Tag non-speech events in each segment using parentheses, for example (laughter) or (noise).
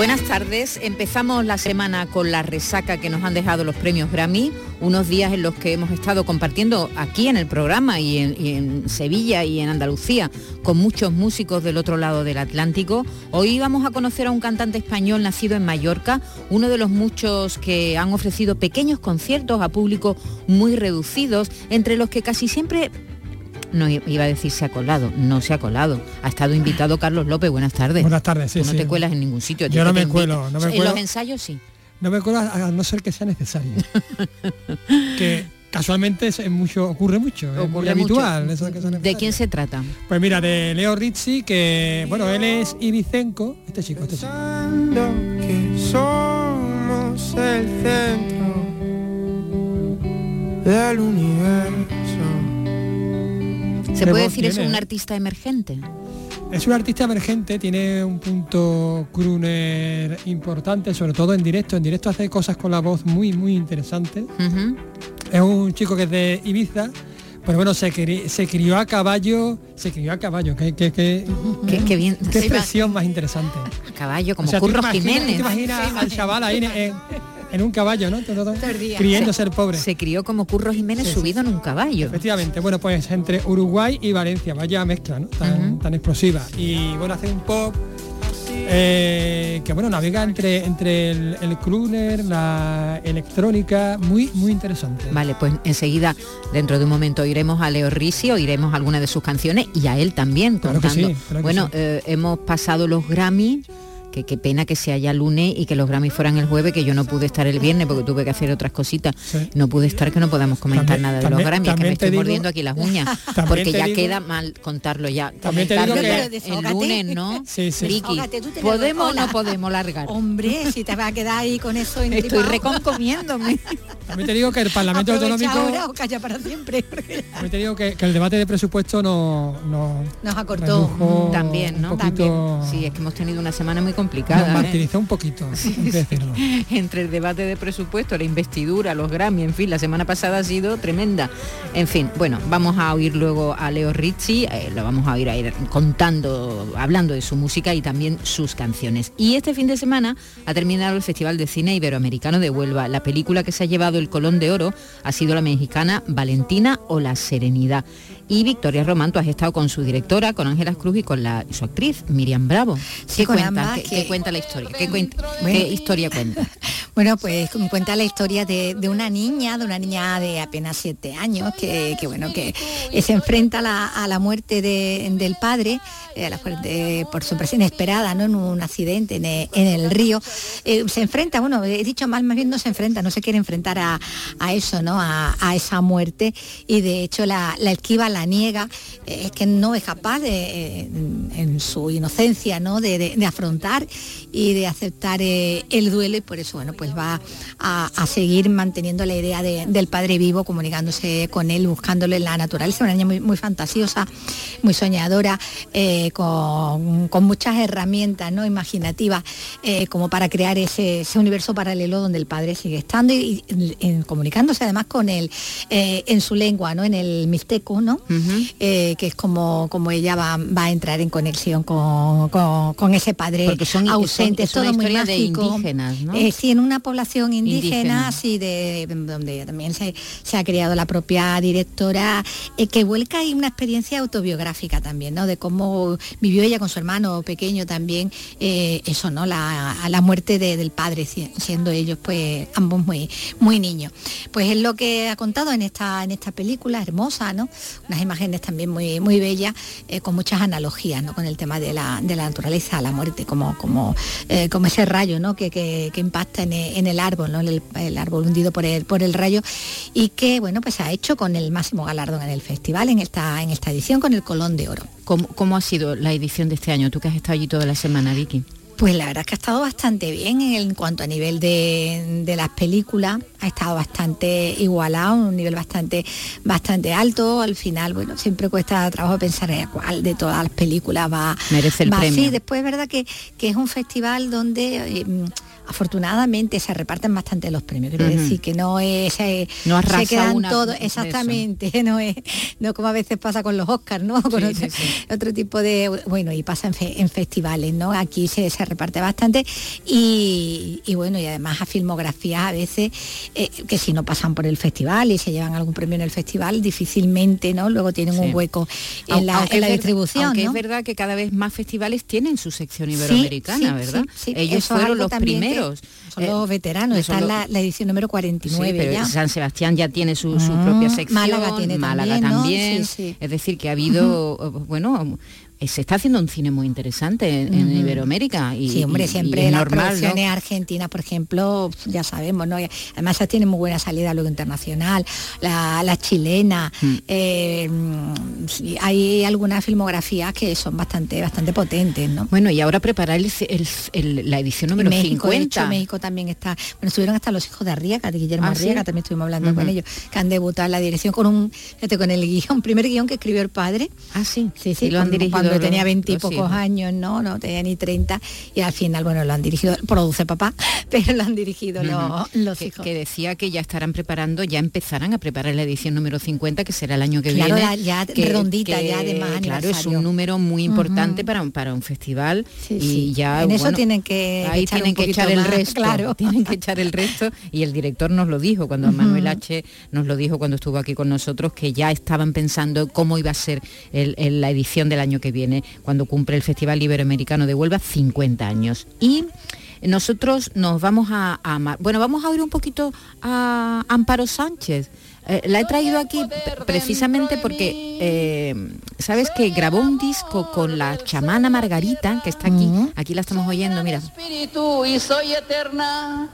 Buenas tardes, empezamos la semana con la resaca que nos han dejado los premios Grammy, unos días en los que hemos estado compartiendo aquí en el programa y en, Sevilla y en Andalucía con muchos músicos del otro lado del Atlántico. Hoy vamos a conocer a un cantante español nacido en Mallorca, uno de los muchos que han ofrecido pequeños conciertos a público muy reducidos, entre los que casi siempre no iba a decir se ha colado, no se ha colado. Ha estado invitado Carlos López, buenas tardes. Buenas tardes, sí, no te cuelas en ningún sitio. Yo no me cuelo, no me En los ensayos sí. No me cuelo a no ser que sea necesario. (laughs) que casualmente es, mucho, ocurre mucho, es muy habitual. ¿De quién se trata? Pues mira, de Leo Rizzi, que bueno, él es ibicenco, este chico, este chico. que somos el centro del universo ¿Se puede decir eso un artista emergente? Es un artista emergente, tiene un punto crooner importante, sobre todo en directo. En directo hace cosas con la voz muy, muy interesantes. Es un chico que es de Ibiza, pero bueno, se, crió a caballo, se crió a caballo, que, que, qué, bien. Qué expresión más interesante. A caballo, como Curro Jiménez. ¿te imaginas al chaval ahí en, en un caballo, ¿no? Todo, criendo ser pobre. Se crió como Curro Jiménez subido en un caballo. Efectivamente, bueno, pues entre Uruguay y Valencia, vaya mezcla, ¿no? Tan, explosiva. Y bueno, hace un pop eh, que bueno, navega entre, entre el, el crooner, la electrónica, muy, muy interesante. Vale, pues enseguida, dentro de un momento, iremos a Leo Risi, iremos alguna de sus canciones y a él también contando. bueno, eh, hemos pasado los Grammy que qué pena que sea ya lunes y que los Grammy fueran el jueves, que yo no pude estar el viernes porque tuve que hacer otras cositas. No pude estar que no podamos comentar nada de los Grammy, es que me estoy mordiendo aquí las uñas, (laughs) porque ya queda mal contarlo ya. Comentarlo el lunes, ¿no? (laughs) Sí, sí. ¿podemos o no podemos largar? Hombre, si te va a quedar ahí con eso Estoy reconcomiéndome. (laughs) También te digo que el Parlamento Autonómico... Ahora o calla para siempre. También te digo que, el debate de presupuesto no, no nos acortó también, ¿no? También. Sí, es que hemos tenido una semana muy complicada. Nos martirizó un poquito, (laughs) Entre el debate de presupuesto, la investidura, los Grammy, en fin, la semana pasada ha sido tremenda. En fin, bueno, vamos a oír luego a Leo Rizzi, eh, lo vamos a oír a ir contando, hablando de su música y también sus canciones. Y este fin de semana ha terminado el Festival de Cine Iberoamericano de Huelva. La película que se ha llevado el Colón de Oro ha sido la mexicana Valentina o La Serenidad. Y Victoria Román, tú has estado con su directora, con Ángela Cruz y con la, su actriz, Miriam Bravo. ¿Qué, cuenta, ¿Qué, cuenta la historia? ¿Qué, historia cuenta? (laughs) Bueno, pues cuenta la historia de, una niña, de una niña de apenas siete años, que, bueno, que se enfrenta a la, muerte del padre, eh, por su presión inesperada, ¿no? En un accidente en el, río. Eh, se enfrenta, bueno, he dicho mal, más bien no se enfrenta, no se quiere enfrentar a, eso, ¿no? A, esa muerte. Y de hecho la, la esquiva, la niega, eh, es que no es capaz de, en, su inocencia, ¿no? De, afrontar y de aceptar el duelo y por eso, bueno, pues va a, seguir manteniendo la idea del padre vivo, comunicándose con él, buscándole en la naturaleza, una niña muy, muy fantasiosa, muy soñadora, eh, con, muchas herramientas ¿no? imaginativas eh, como para crear ese, universo paralelo donde el padre sigue estando y, comunicándose además con él eh, en su lengua, ¿no? en el mixteco, ¿no? que es como, como ella va, a entrar en conexión con, ese padre ausente. Todo muy de indígenas, ¿no? sí, en una población indígena, así de donde también se, ha creado la propia directora, eh, que vuelca ahí una experiencia autobiográfica también, ¿no? De cómo vivió ella con su hermano pequeño también, eh, eso, ¿no? La, la muerte del padre, siendo ellos pues ambos muy, muy niños. Pues es lo que ha contado en esta, en esta película, hermosa, ¿no? Unas imágenes también muy, muy bellas, eh, con muchas analogías, ¿no? Con el tema de la, de la naturaleza, la muerte, como, como, eh, como ese rayo ¿no? que, que, impacta en el, árbol, ¿no? el, árbol hundido por el, por el rayo, y que bueno, pues ha hecho con el máximo galardón en el festival, en esta, en esta edición, con el Colón de Oro. ¿Cómo, ¿Cómo ha sido la edición de este año? Tú que has estado allí toda la semana, Vicky. Pues la verdad es que ha estado bastante bien en, cuanto a nivel de, las películas, ha estado bastante igualado, un nivel bastante, bastante alto. Al final, bueno, siempre cuesta trabajo pensar en cuál de todas las películas va, Merece el premio. Sí, después es verdad que, que es un festival donde eh, afortunadamente se reparten bastante los premios, quiero decir que no es eh, no se quedan todos exactamente, (laughs) no es no como a veces pasa con los Oscars, ¿no? (laughs) Con otro, tipo de bueno, y pasa en, festivales, ¿no? Aquí se, reparte bastante y, bueno, y además a filmografías a veces eh, que si no pasan por el festival y se llevan algún premio en el festival, difícilmente, ¿no? Luego tienen un hueco en la, distribución. Aunque es verdad que cada vez más festivales tienen su sección iberoamericana, ¿verdad? Ellos fueron los primeros son los eh, veteranos, está la, edición número 49 San Sebastián ya tiene su, propia ah, sección, Málaga, tiene también, es decir, que ha habido, bueno, eh, se está haciendo un cine muy interesante en, Iberoamérica. Y, sí, hombre, siempre las producciones argentinas, por ejemplo, ya sabemos, ¿no? Además ya tiene muy buena salida luego internacional, la, chilena, mm. eh, hay algunas filmografías que son bastante, bastante potentes, ¿no? Bueno, y ahora preparar la edición número México, 50. México también está, bueno, estuvieron hasta los hijos de Arriaga, de Guillermo ah, Arriaga, también estuvimos hablando con ellos, que han debutado en la dirección con un, con el guion, (laughs) primer guion que escribió el padre. Ah, sí, sí, sí, lo han dirigido tenía veintipocos años, ¿no? No tenía ni 30 y al final, bueno, lo han dirigido, produce papá, (laughs) pero lo han dirigido los, hijos. Que decía que ya estarán preparando, ya empezarán a preparar la edición número 50, que será el año que viene. Ya, ya redondita, ya además Claro, es un número muy importante para, para un festival y ya... En eso tienen que ahí tienen que echar el resto, claro. (laughs) tienen que echar el resto y el director nos lo dijo cuando Manuel H nos lo dijo cuando estuvo aquí con nosotros que ya estaban pensando cómo iba a ser la edición del año que viene cuando cumple el Festival Iberoamericano de Huelva 50 años. Y nosotros nos vamos a, bueno, vamos a oír un poquito a Amparo Sánchez. Eh, la he traído aquí precisamente porque, eh, ¿sabes que Grabó un disco con la chamana Margarita, que está aquí, aquí la estamos oyendo, mira. Espíritu y soy eterna,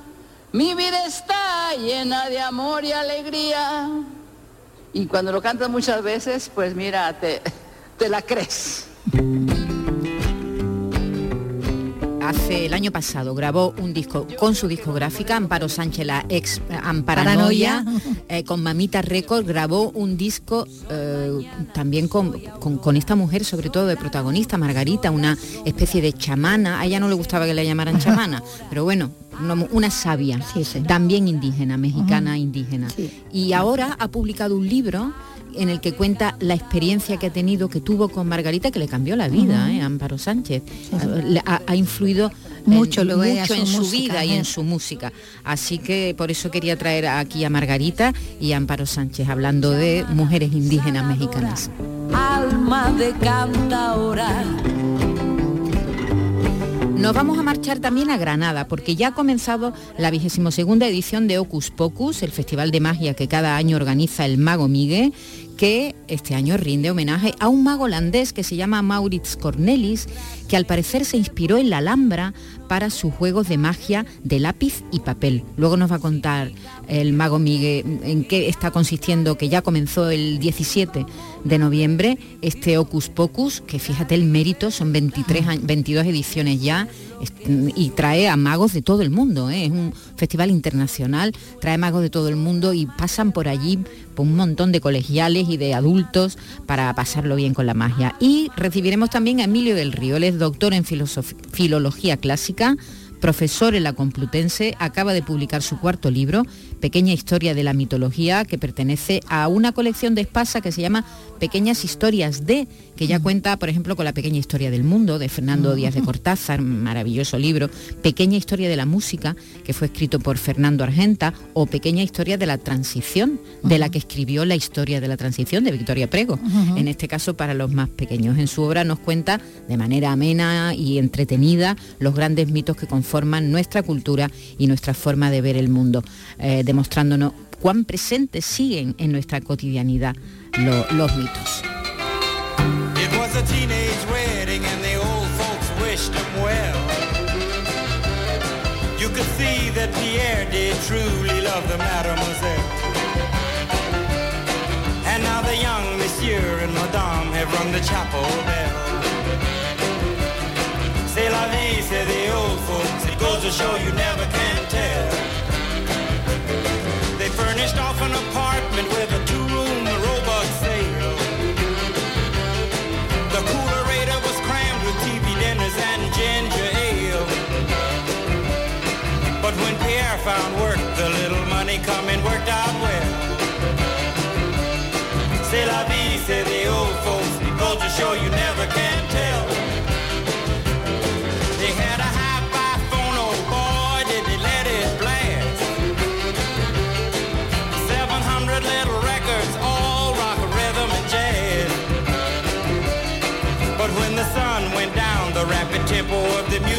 mi vida está llena de amor y alegría. Y cuando lo cantas muchas veces, pues mira, te, te la crees. Hace el año pasado grabó un disco con su discográfica, Amparo Sánchez, la ex Amparanoia, eh, con Mamita Record, grabó un disco eh, también con, esta mujer, sobre todo de protagonista, Margarita, una especie de chamana. A ella no le gustaba que le llamaran (laughs) chamana, pero bueno, una, sabia, también indígena, mexicana indígena. Y ahora ha publicado un libro en el que cuenta la experiencia que ha tenido, que tuvo con Margarita, que le cambió la vida, ¿eh? Amparo Sánchez. Ha, influido mucho, en, mucho en su, vida y en su música. Así que por eso quería traer aquí a Margarita y a Amparo Sánchez, hablando de mujeres indígenas mexicanas. Alma de ahora nos vamos a marchar también a Granada, porque ya ha comenzado la vigésimo segunda edición de Ocus Pocus, el festival de magia que cada año organiza el Mago Miguel, que este año rinde homenaje a un mago holandés que se llama Maurits Cornelis, que al parecer se inspiró en la Alhambra para sus juegos de magia de lápiz y papel. Luego nos va a contar el mago Miguel en qué está consistiendo, que ya comenzó el 17 de noviembre, este Ocus Pocus, que fíjate el mérito, son 23, 22 ediciones ya, y trae a magos de todo el mundo, ¿eh? es un festival internacional, trae magos de todo el mundo y pasan por allí por un montón de colegiales y de adultos para pasarlo bien con la magia. Y recibiremos también a Emilio del Río, él es doctor en filología clásica, profesor en la Complutense, acaba de publicar su cuarto libro, Pequeña Historia de la Mitología, que pertenece a una colección de Espasa que se llama Pequeñas Historias de, que ya cuenta, por ejemplo, con la Pequeña Historia del Mundo de Fernando Díaz de Cortázar, maravilloso libro, Pequeña Historia de la Música, que fue escrito por Fernando Argenta, o Pequeña Historia de la Transición, de la que escribió la historia de la transición de Victoria Prego, en este caso para los más pequeños. En su obra nos cuenta de manera amena y entretenida los grandes mitos que conforman nuestra cultura y nuestra forma de ver el mundo. Eh, demostrándonos cuán presentes siguen en nuestra cotidianidad los mitos. And now the young monsieur and madame have rung the chapel bell. C'est la vie, say the old folks. It goes to show you never can tell. Furnished off an apartment with a two-room robot sale. The coolerator was crammed with TV dinners and ginger ale. But when Pierre found work, the little money coming worked out well. C'est la vie, say the old folks. To show you never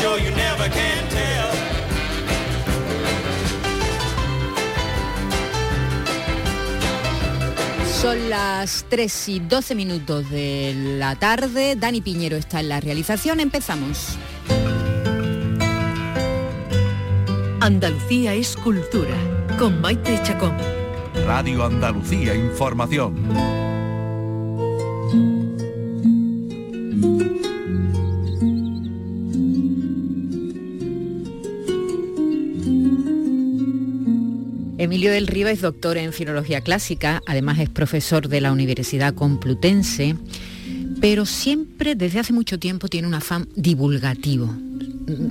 You never can tell. Son las 3 y 12 minutos de la tarde. Dani Piñero está en la realización. Empezamos. Andalucía es cultura. Con Maite Chacón. Radio Andalucía Información. Emilio del Río es doctor en Filología Clásica, además es profesor de la Universidad Complutense, pero siempre, desde hace mucho tiempo, tiene un afán divulgativo.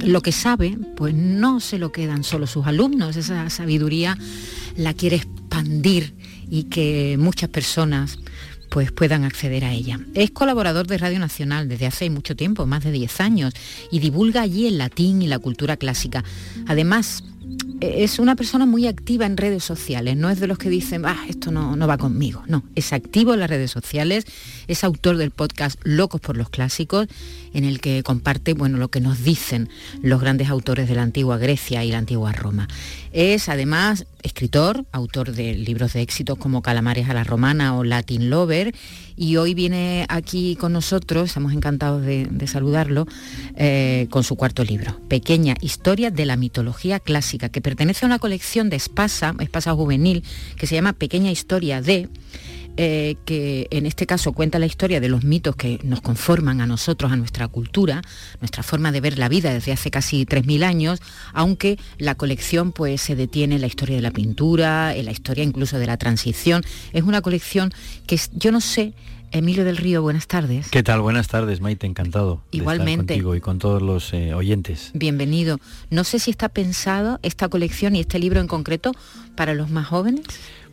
Lo que sabe, pues no se lo quedan solo sus alumnos, esa sabiduría la quiere expandir y que muchas personas pues puedan acceder a ella. Es colaborador de Radio Nacional desde hace mucho tiempo, más de 10 años, y divulga allí el latín y la cultura clásica. Además, es una persona muy activa en redes sociales, no es de los que dicen, ah, esto no, no, va conmigo, no, es activo en las redes sociales, es autor del podcast Locos por los Clásicos, en el que comparte bueno, lo que nos dicen los grandes autores de la antigua Grecia y la antigua Roma. Es además escritor, autor de libros de éxitos como Calamares a la Romana o Latin Lover, y hoy viene aquí con nosotros, estamos encantados de, saludarlo, eh, con su cuarto libro, Pequeña Historia de la Mitología Clásica, que pertenece a una colección de Espasa, Espasa Juvenil, que se llama Pequeña Historia de... Eh, que en este caso cuenta la historia de los mitos que nos conforman a nosotros, a nuestra cultura, nuestra forma de ver la vida desde hace casi 3.000 años, aunque la colección pues se detiene en la historia de la pintura, en la historia incluso de la transición. Es una colección que yo no sé Emilio del Río, buenas tardes. ¿Qué tal? Buenas tardes, Maite, encantado. Igualmente. De estar contigo y con todos los eh, oyentes. Bienvenido. No sé si está pensado esta colección y este libro en concreto para los más jóvenes.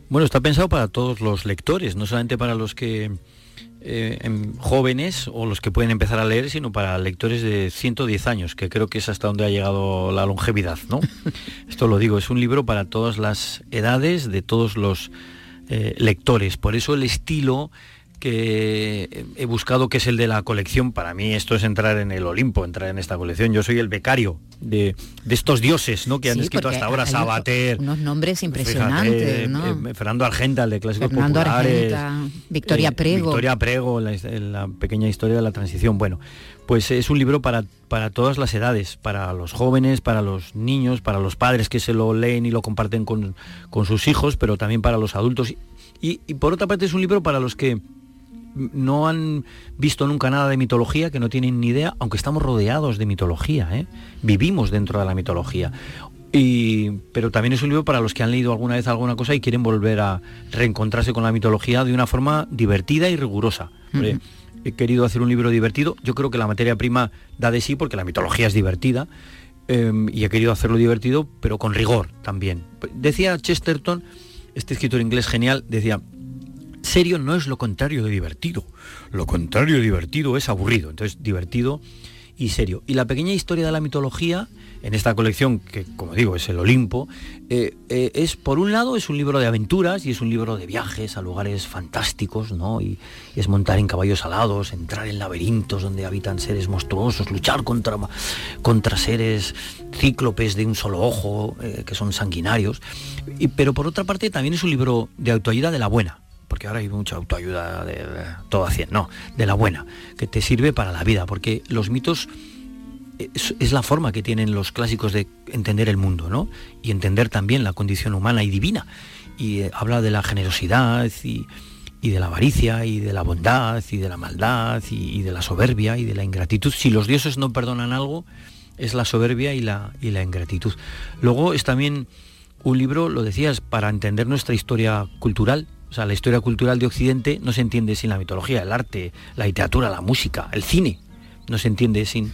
Bueno, está pensado para todos los lectores, no solamente para los que eh, em, jóvenes o los que pueden empezar a leer, sino para lectores de 110 años, que creo que es hasta donde ha llegado la longevidad, ¿no? (laughs) Esto lo digo, es un libro para todas las edades, de todos los eh, lectores. Por eso el estilo que he buscado que es el de la colección, para mí esto es entrar en el Olimpo, entrar en esta colección. Yo soy el becario de, de estos dioses ¿no? que han Sí, escrito hasta ahora, Sabater, Unos nombres impresionantes, fíjate, ¿no? eh, Fernando Argenta, el de Clásicos Fernando Populares. Argenta, Victoria eh, Prego. Victoria Prego, la, la pequeña historia de la transición. Bueno, pues es un libro para, para todas las edades, para los jóvenes, para los niños, para los padres que se lo leen y lo comparten con, con sus hijos, pero también para los adultos. Y, y por otra parte es un libro para los que no han visto nunca nada de mitología, que no tienen ni idea, aunque estamos rodeados de mitología, ¿eh? vivimos dentro de la mitología. Y, pero también es un libro para los que han leído alguna vez alguna cosa y quieren volver a reencontrarse con la mitología de una forma divertida y rigurosa. He querido hacer un libro divertido, yo creo que la materia prima da de sí porque la mitología es divertida, eh, y he querido hacerlo divertido, pero con rigor también. Decía Chesterton, este escritor inglés genial, decía, serio no es lo contrario de divertido. Lo contrario de divertido es aburrido. Entonces, divertido y serio. Y la pequeña historia de la mitología, en esta colección, que como digo es el Olimpo, eh, eh, es por un lado es un libro de aventuras y es un libro de viajes a lugares fantásticos, ¿no? Y, es montar en caballos alados, entrar en laberintos donde habitan seres monstruosos, luchar contra, contra seres cíclopes de un solo ojo, eh, que son sanguinarios. Y, pero por otra parte también es un libro de autoayuda de la buena, porque ahora hay mucha autoayuda de, todo a 100, no, de la buena, que te sirve para la vida, porque los mitos es, la forma que tienen los clásicos de entender el mundo, ¿no? Y entender también la condición humana y divina. Y eh, habla de la generosidad y, de la avaricia y de la bondad y de la maldad y, de la soberbia y de la ingratitud. Si los dioses no perdonan algo, es la soberbia y la, y la ingratitud. Luego es también un libro, lo decías, para entender nuestra historia cultural. Sea, la historia cultural de Occidente no se entiende sin la mitología, el arte, la literatura, la música, el cine no se entiende sin,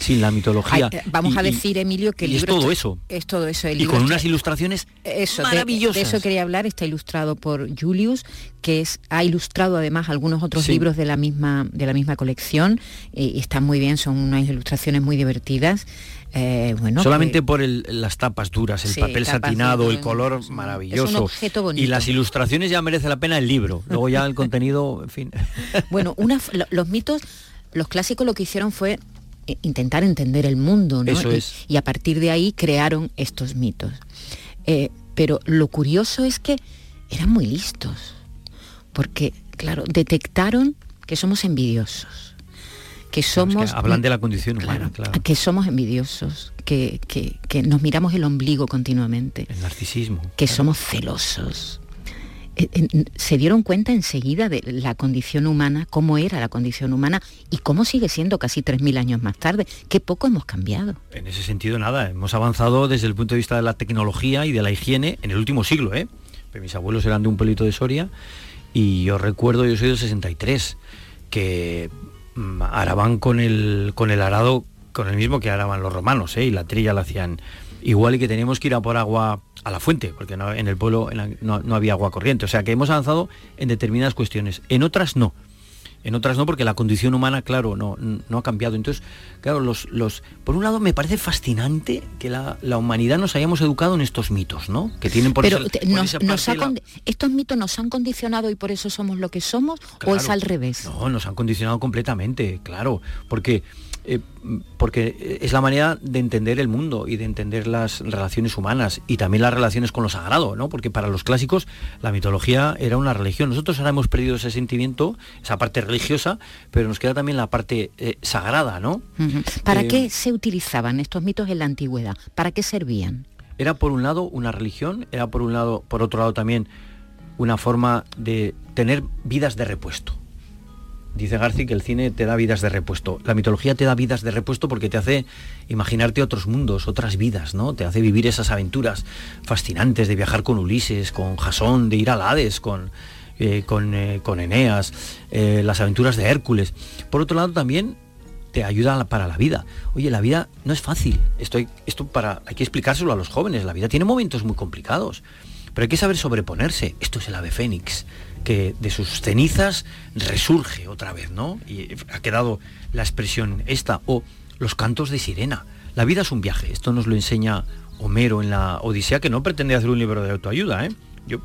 sin la mitología. Eh, vamos a decir, Emilio, que el libro es todo eso. Es todo eso. y con unas ilustraciones eso, maravillosas. De, eso quería hablar. Está ilustrado por Julius, que es, ha ilustrado además algunos otros libros de la misma, de la misma colección. Y, están muy bien, son unas ilustraciones muy divertidas. Eh, bueno, Solamente por las tapas duras, el papel satinado, el color maravilloso. Y las ilustraciones ya merece la pena el libro. Luego ya el (laughs) contenido, en fin. (laughs) Bueno, una, los mitos los clásicos lo que hicieron fue eh, intentar entender el mundo, ¿no? y, a partir de ahí crearon estos mitos. Eh, pero lo curioso es que eran muy listos, porque, claro, detectaron que somos envidiosos, que somos... hablan de la condición humana, claro. Que somos envidiosos, que, nos miramos el ombligo continuamente. El narcisismo. Que somos celosos, eh, se dieron cuenta enseguida de la condición humana, cómo era la condición humana y cómo sigue siendo casi 3.000 años más tarde. Qué poco hemos cambiado. En ese sentido, nada, hemos avanzado desde el punto de vista de la tecnología y de la higiene en el último siglo. ¿eh? mis abuelos eran de un pueblito de Soria y yo recuerdo, yo soy del 63, que araban con el, con el arado, con el mismo que araban los romanos, ¿eh? y la trilla la hacían igual y que teníamos que ir a por agua a la fuente, porque en el pueblo no, había agua corriente. O sea que hemos avanzado en determinadas cuestiones, en otras no. En otras no, porque la condición humana, claro, no, no ha cambiado. Entonces, claro, los, los, por un lado me parece fascinante que la, humanidad nos hayamos educado en estos mitos, ¿no? Que tienen por, Pero ¿Estos mitos nos han condicionado y por eso somos lo que somos o es al revés? No, nos han condicionado completamente, claro, porque eh, porque es la manera de entender el mundo y de entender las relaciones humanas y también las relaciones con lo sagrado, ¿no? Porque para los clásicos la mitología era una religión. Nosotros ahora hemos perdido ese sentimiento, esa parte religiosa, pero nos queda también la parte eh, sagrada, ¿no? ¿Para eh, qué se utilizaban estos mitos en la antigüedad? ¿Para qué servían? Era por un lado una religión, era por un lado, por otro lado también una forma de tener vidas de repuesto Dice García que el cine te da vidas de repuesto. La mitología te da vidas de repuesto porque te hace imaginarte otros mundos, otras vidas, ¿no? Te hace vivir esas aventuras fascinantes de viajar con Ulises, con Jasón, de ir al Hades, con, eh, con, eh, con, Eneas, eh, las aventuras de Hércules. Por otro lado también te ayuda para la vida. Oye, la vida no es fácil. Esto, esto para, hay que explicárselo a los jóvenes. La vida tiene momentos muy complicados. Pero hay que saber sobreponerse. Esto es el ave fénix que de sus cenizas resurge otra vez, ¿no? Y ha quedado la expresión esta, o los cantos de sirena. La vida es un viaje, esto nos lo enseña Homero en la Odisea, que no pretende hacer un libro de autoayuda, ¿eh? Yo,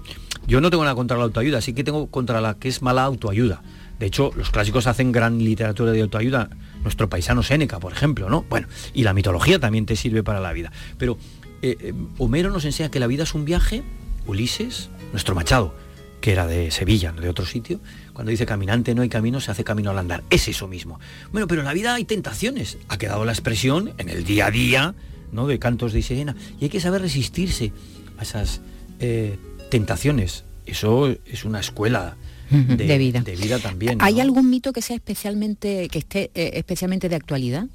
yo no tengo nada contra la autoayuda, sí que tengo contra la que es mala autoayuda. De hecho, los clásicos hacen gran literatura de autoayuda, nuestro paisano Séneca, por ejemplo, ¿no? Bueno, y la mitología también te sirve para la vida. Pero eh, eh, Homero nos enseña que la vida es un viaje, Ulises, nuestro Machado, que era de Sevilla, no de otro sitio, cuando dice caminante no hay camino, se hace camino al andar. Es eso mismo. Bueno, pero en la vida hay tentaciones. Ha quedado la expresión en el día a día, ¿no? De cantos de sirena. Y hay que saber resistirse a esas eh, tentaciones. Eso es una escuela de, vida. De vida también. ¿Hay algún mito que sea especialmente, que esté eh, especialmente de actualidad?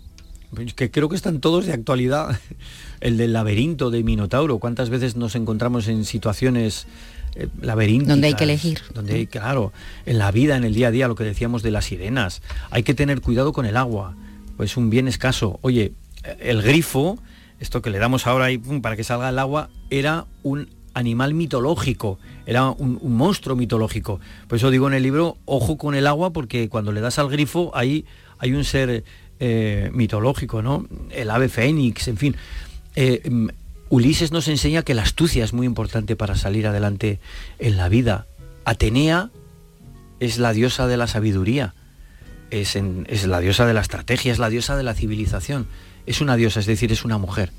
Pues que creo que están todos de actualidad. (laughs) El del laberinto de Minotauro. ¿Cuántas veces nos encontramos en situaciones eh, laberintos. Donde hay que elegir. Donde hay, claro, en la vida, en el día a día, lo que decíamos de las sirenas. Hay que tener cuidado con el agua, pues un bien escaso. Oye, el grifo, esto que le damos ahora ahí para que salga el agua, era un animal mitológico, era un, monstruo mitológico. Por eso digo en el libro, ojo con el agua, porque cuando le das al grifo, ahí hay un ser eh, mitológico, ¿no? El ave fénix, en fin. Eh, mm, Ulises nos enseña que la astucia es muy importante para salir adelante en la vida. Atenea es la diosa de la sabiduría, es, es la diosa de la estrategia, es la diosa de la civilización. Es una diosa, es decir, es una mujer.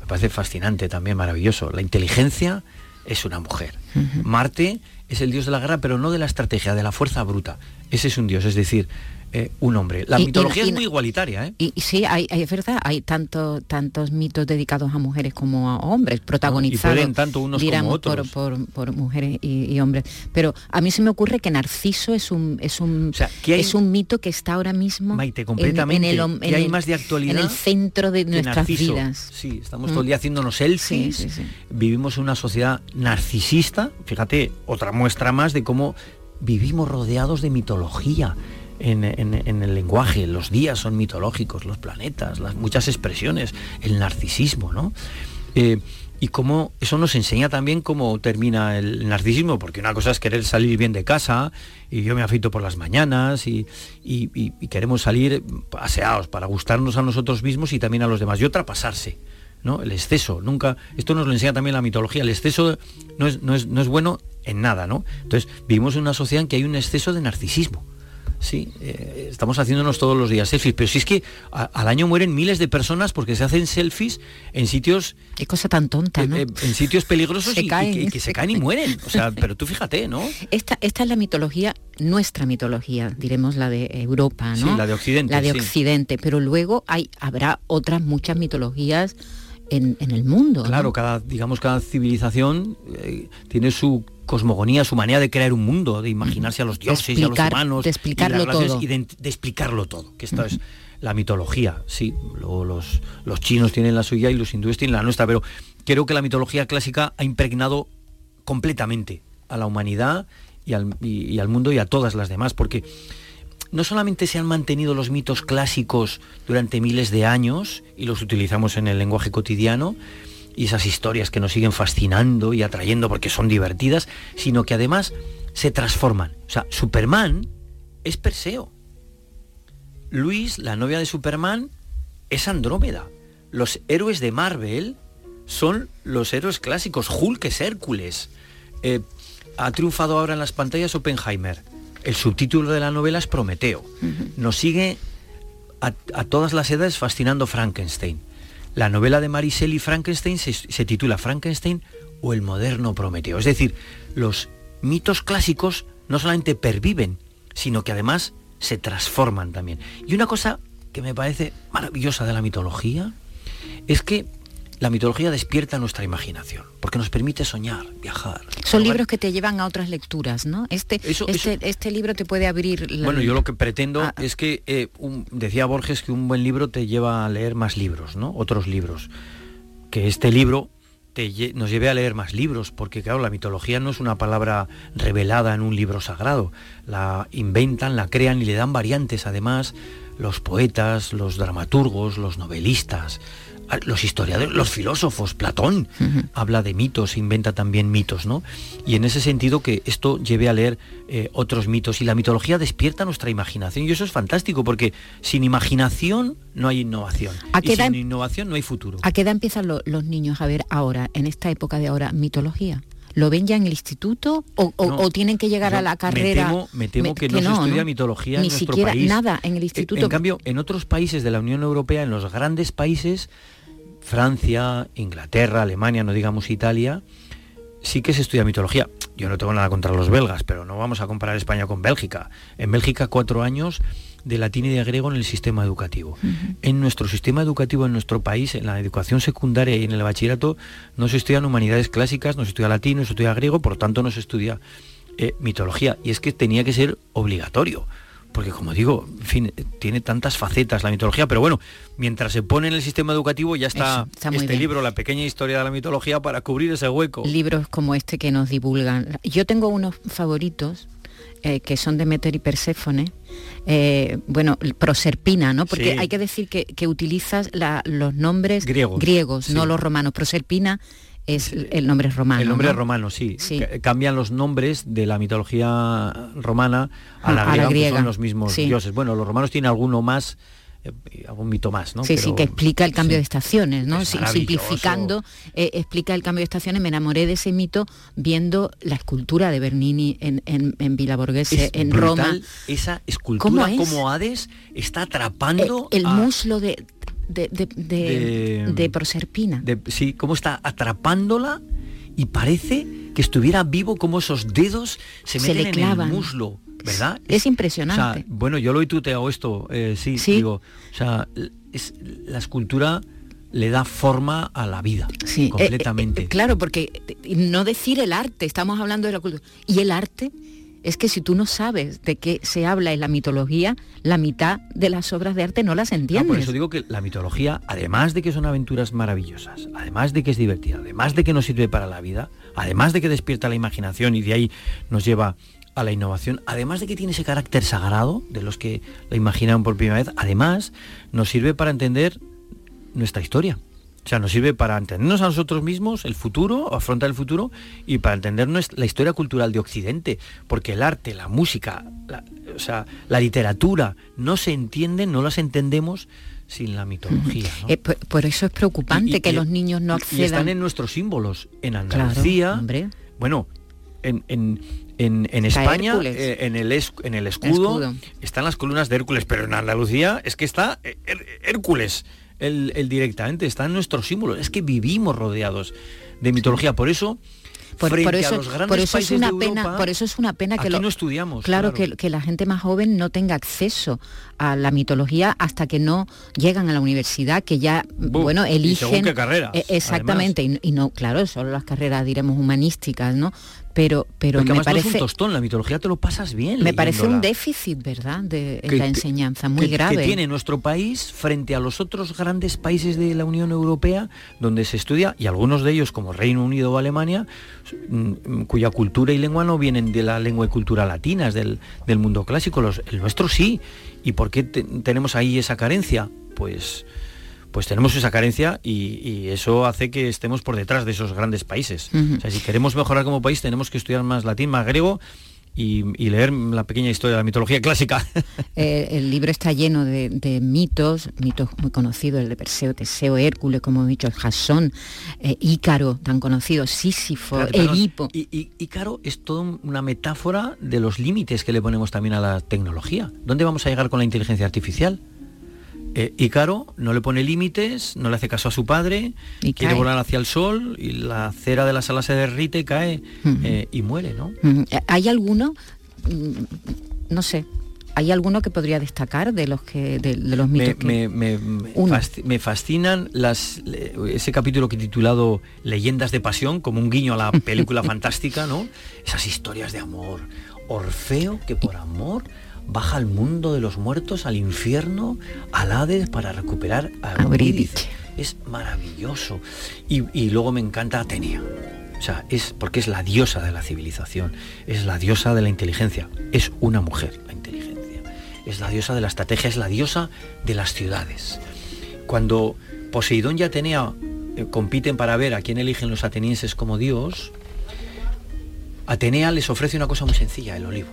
Me parece fascinante también, maravilloso. La inteligencia es una mujer. Marte es el dios de la guerra, pero no de la estrategia, de la fuerza bruta. Ese es un dios, es decir, eh, un hombre. La mitología es muy igualitaria. ¿eh? Y, sí, hay, es verdad, hay tanto, tantos mitos dedicados a mujeres como a hombres, protagonizados tanto unos como otros. Por, mujeres y, hombres. Pero a mí se me ocurre que Narciso es un, es un, es un mito que está ahora mismo completamente. En, el, hay más de actualidad en el centro de nuestras vidas. Sí, estamos todo el día haciéndonos selfies. Vivimos en una sociedad narcisista. Fíjate, otra muestra más de cómo vivimos rodeados de mitología en, el lenguaje, los días son mitológicos, los planetas, las muchas expresiones, el narcisismo, ¿no? Eh, y cómo eso nos enseña también cómo termina el narcisismo, porque una cosa es querer salir bien de casa, y yo me afito por las mañanas, y, queremos salir paseados para gustarnos a nosotros mismos y también a los demás, y otra pasarse. ¿no? El exceso, nunca, esto nos lo enseña también la mitología, el exceso no es, no es, no es bueno en nada, ¿no? Entonces, vivimos en una sociedad en que hay un exceso de narcisismo. Sí, eh, estamos haciéndonos todos los días selfies, pero si es que al año mueren miles de personas porque se hacen selfies en sitios... Qué cosa tan tonta, ¿no? Eh, en sitios peligrosos y, que, se caen y mueren. O sea, (laughs) pero tú fíjate, ¿no? Esta, esta es la mitología, nuestra mitología, diremos la de Europa, ¿no? Sí, la de Occidente. La de Occidente, pero luego hay, habrá otras muchas mitologías en, el mundo. Claro, cada, digamos, cada civilización eh, tiene su cosmogonía, su manera de crear un mundo, de imaginarse a los dioses y a los humanos, de explicarlo todo. Y de, explicarlo todo, que esto es la mitología, sí, luego los, los chinos tienen la suya y los hindúes tienen la nuestra, pero creo que la mitología clásica ha impregnado completamente a la humanidad y al, y al mundo y a todas las demás, porque no solamente se han mantenido los mitos clásicos durante miles de años y los utilizamos en el lenguaje cotidiano, y esas historias que nos siguen fascinando y atrayendo porque son divertidas, sino que además se transforman. O sea, Superman es Perseo. Luis, la novia de Superman, es Andrómeda. Los héroes de Marvel son los héroes clásicos. Hulk es Hércules. Eh, ha triunfado ahora en las pantallas Oppenheimer. El subtítulo de la novela es Prometeo. Nos sigue a todas las edades fascinando Frankenstein. La novela de Mary Frankenstein se, titula Frankenstein o el moderno Prometeo. Es decir, los mitos clásicos no solamente perviven, sino que además se transforman también. Y una cosa que me parece maravillosa de la mitología es que la mitología despierta nuestra imaginación, porque nos permite soñar, viajar. Son libros que te llevan a otras lecturas, ¿no? Este, este, este, libro te puede abrir... Bueno, yo lo que pretendo ah, es que, eh, decía Borges que un buen libro te lleva a leer más libros, ¿no? Otros libros. Que este libro te, nos lleve a leer más libros, porque claro, la mitología no es una palabra revelada en un libro sagrado. La inventan, la crean y le dan variantes además los poetas, los dramaturgos, los novelistas los historiadores, los filósofos, Platón habla de mitos, inventa también mitos, ¿no? Y en ese sentido que esto lleve a leer eh, otros mitos y la mitología despierta nuestra imaginación y eso es fantástico porque sin imaginación no hay innovación y sin innovación no hay futuro. ¿A qué edad empiezan los niños a ver ahora, en esta época de ahora, mitología? ¿Lo ven ya en el instituto o, tienen que llegar a la carrera? Me temo, que, no, se estudia mitología Ni en nuestro siquiera país. nada en el instituto. En cambio, en otros países de la Unión Europea, en los grandes países, Francia, Inglaterra, Alemania, no digamos Italia, sí que se estudia mitología. Yo no tengo nada contra los belgas, pero no vamos a comparar España con Bélgica. En Bélgica cuatro años de latín y de griego en el sistema educativo. En nuestro sistema educativo, en nuestro país, en la educación secundaria y en el bachillerato, no se estudian humanidades clásicas, no se estudia latín, no se estudia griego, por lo tanto no se estudia eh, mitología. Y es que tenía que ser obligatorio porque como digo, en fin, tiene tantas facetas la mitología, pero bueno, mientras se pone en el sistema educativo ya está, este libro, La pequeña historia de la mitología, para cubrir ese hueco. Libros como este que nos divulgan. Yo tengo unos favoritos eh, que son Demeter y Perséfone, eh, bueno, Proserpina, ¿no? Porque hay que decir que, utilizas los nombres griegos, no los romanos. Proserpina es el nombre romano. El nombre romano, sí. Cambian los nombres de la mitología romana a la, griega, son los mismos dioses. Bueno, los romanos tienen alguno más eh, algún mito más, ¿no? Sí, sí, que explica el cambio sí. de estaciones, ¿no? Es. Simplificando, eh, explica el cambio de estaciones. Me enamoré de ese mito viendo la escultura de Bernini en, en, en Villa Borghese, Es en brutal Roma. Esa escultura ¿Cómo es? como Hades está atrapando el, el a- muslo de, de, de, de- De- de Proserpina. sí, cómo está atrapándola y parece que estuviera vivo como esos dedos se Se meten le en el muslo, ¿verdad? Es impresionante. sea, bueno, yo lo he tuteado esto, eh, sí, Sí. digo, o sea, es, la escultura le da forma a la vida, Sí, eh, completamente. eh, claro, porque eh, no decir el arte, estamos hablando de la cultura. Y el arte es que si tú no sabes de qué se habla en la mitología, la mitad de las obras de arte no las No, entiendes. por eso digo que la mitología, además de que son aventuras maravillosas, además de que es divertida, además de que nos sirve para la vida, además de que despierta la imaginación y de ahí nos lleva a la innovación, además de que tiene ese carácter sagrado de los que la imaginaron por primera vez, además nos sirve para entender nuestra historia. O sea, nos sirve para entendernos a nosotros mismos, el futuro, afrontar el futuro y para entender nues- la historia cultural de Occidente. Porque el arte, la música, la, o sea, la literatura no se entienden, no las entendemos sin la mitología. ¿no? Eh, por, por eso es preocupante Y- y- que y- los niños no y- Y están accedan. en nuestros símbolos. En Claro, Andalucía, hombre. bueno, en, en- en- en España, eh, en, el es- en el escudo, escudo. están las columnas de Hércules, pero en Andalucía es que está eh, Her- Hércules, el, el directamente, está en nuestros símbolos. Es que vivimos rodeados de mitología. Por eso, Por, por eso, por eso es una pena, por eso es una pena que lo- no estudiamos. Claro, claro. Que, que la gente más joven no tenga acceso a la mitología hasta que no llegan a la universidad, que ya, bueno, y eligen... según qué carreras, Eh, exactamente, y, y no, claro, solo las carreras, diremos, humanísticas, ¿no? Pero, pero Porque me además no es parece... un tostón, la mitología te lo pasas bien. Me parece un déficit, ¿verdad?, de en que- la enseñanza, muy que- grave. Que tiene nuestro país frente a los otros grandes países de la Unión Europea donde se estudia, y algunos de ellos como Reino Unido o Alemania, mm, cuya cultura y lengua no vienen de la lengua y cultura latinas, del, del mundo clásico. Los, el nuestro sí. ¿Y por qué te- tenemos ahí esa carencia? Pues pues tenemos esa carencia y, y eso hace que estemos por detrás de esos grandes países. Ujú. O sea, si queremos mejorar como país tenemos que estudiar más latín, más griego y, y leer la pequeña historia de la mitología clásica. (laughs) Eh, el libro está lleno de, de mitos, mitos muy conocidos, el de Perseo, Teseo, Hércules, como hemos dicho, Jasón, eh, Ícaro, tan conocido, Sísifo, Edipo. Y, claro, es toda una metáfora de los límites que le ponemos también a la tecnología. ¿Dónde vamos a llegar con la inteligencia artificial? Eh, Ícaro no le pone límites, no le hace caso a su padre, Y quiere cae. volar hacia el sol y la cera de la sala se derrite y cae eh, y muere, ¿no? Eh, ¿Hay alguno, mm, no sé, hay alguno que podría destacar de los que de, de los mitos me, que- me- me- fascinan las, ese capítulo que he titulado Leyendas de Pasión, como un guiño a la película (laughs) fantástica, ¿no? Esas historias de amor. Orfeo que por amor baja al mundo de los muertos, al infierno, al Hades para recuperar a A Eurídice. Es maravilloso. Y, y luego me encanta Atenea. O sea, es porque es la diosa de la civilización, es la diosa de la inteligencia, es una mujer la inteligencia, es la diosa de la estrategia, es la diosa de las ciudades. Cuando Poseidón y Atenea eh, compiten para ver a quién eligen los atenienses como dios, Atenea les ofrece una cosa muy sencilla, el olivo.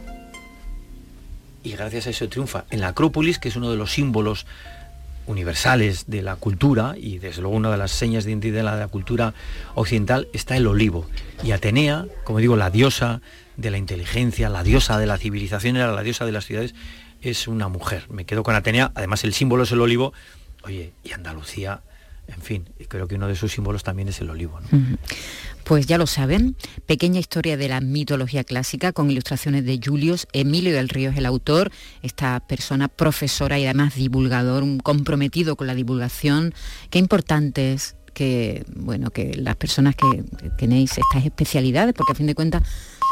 Y gracias a eso triunfa. En la Acrópolis, que es uno de los símbolos universales de la cultura y desde luego una de las señas de identidad de la, cultura occidental está el olivo. Y Atenea, como digo, la diosa de la inteligencia, la diosa de la civilización, era la diosa de las ciudades, es una mujer. Me quedo con Atenea, además el símbolo es el olivo. Oye, y Andalucía, en fin, creo que uno de sus símbolos también es el olivo. Pues ya lo saben, pequeña historia de la mitología clásica con ilustraciones de Julius Emilio del Río es el autor, esta persona profesora y además divulgador, un comprometido con la divulgación. Qué importante es que bueno que las personas que tenéis estas especialidades, porque a fin de cuentas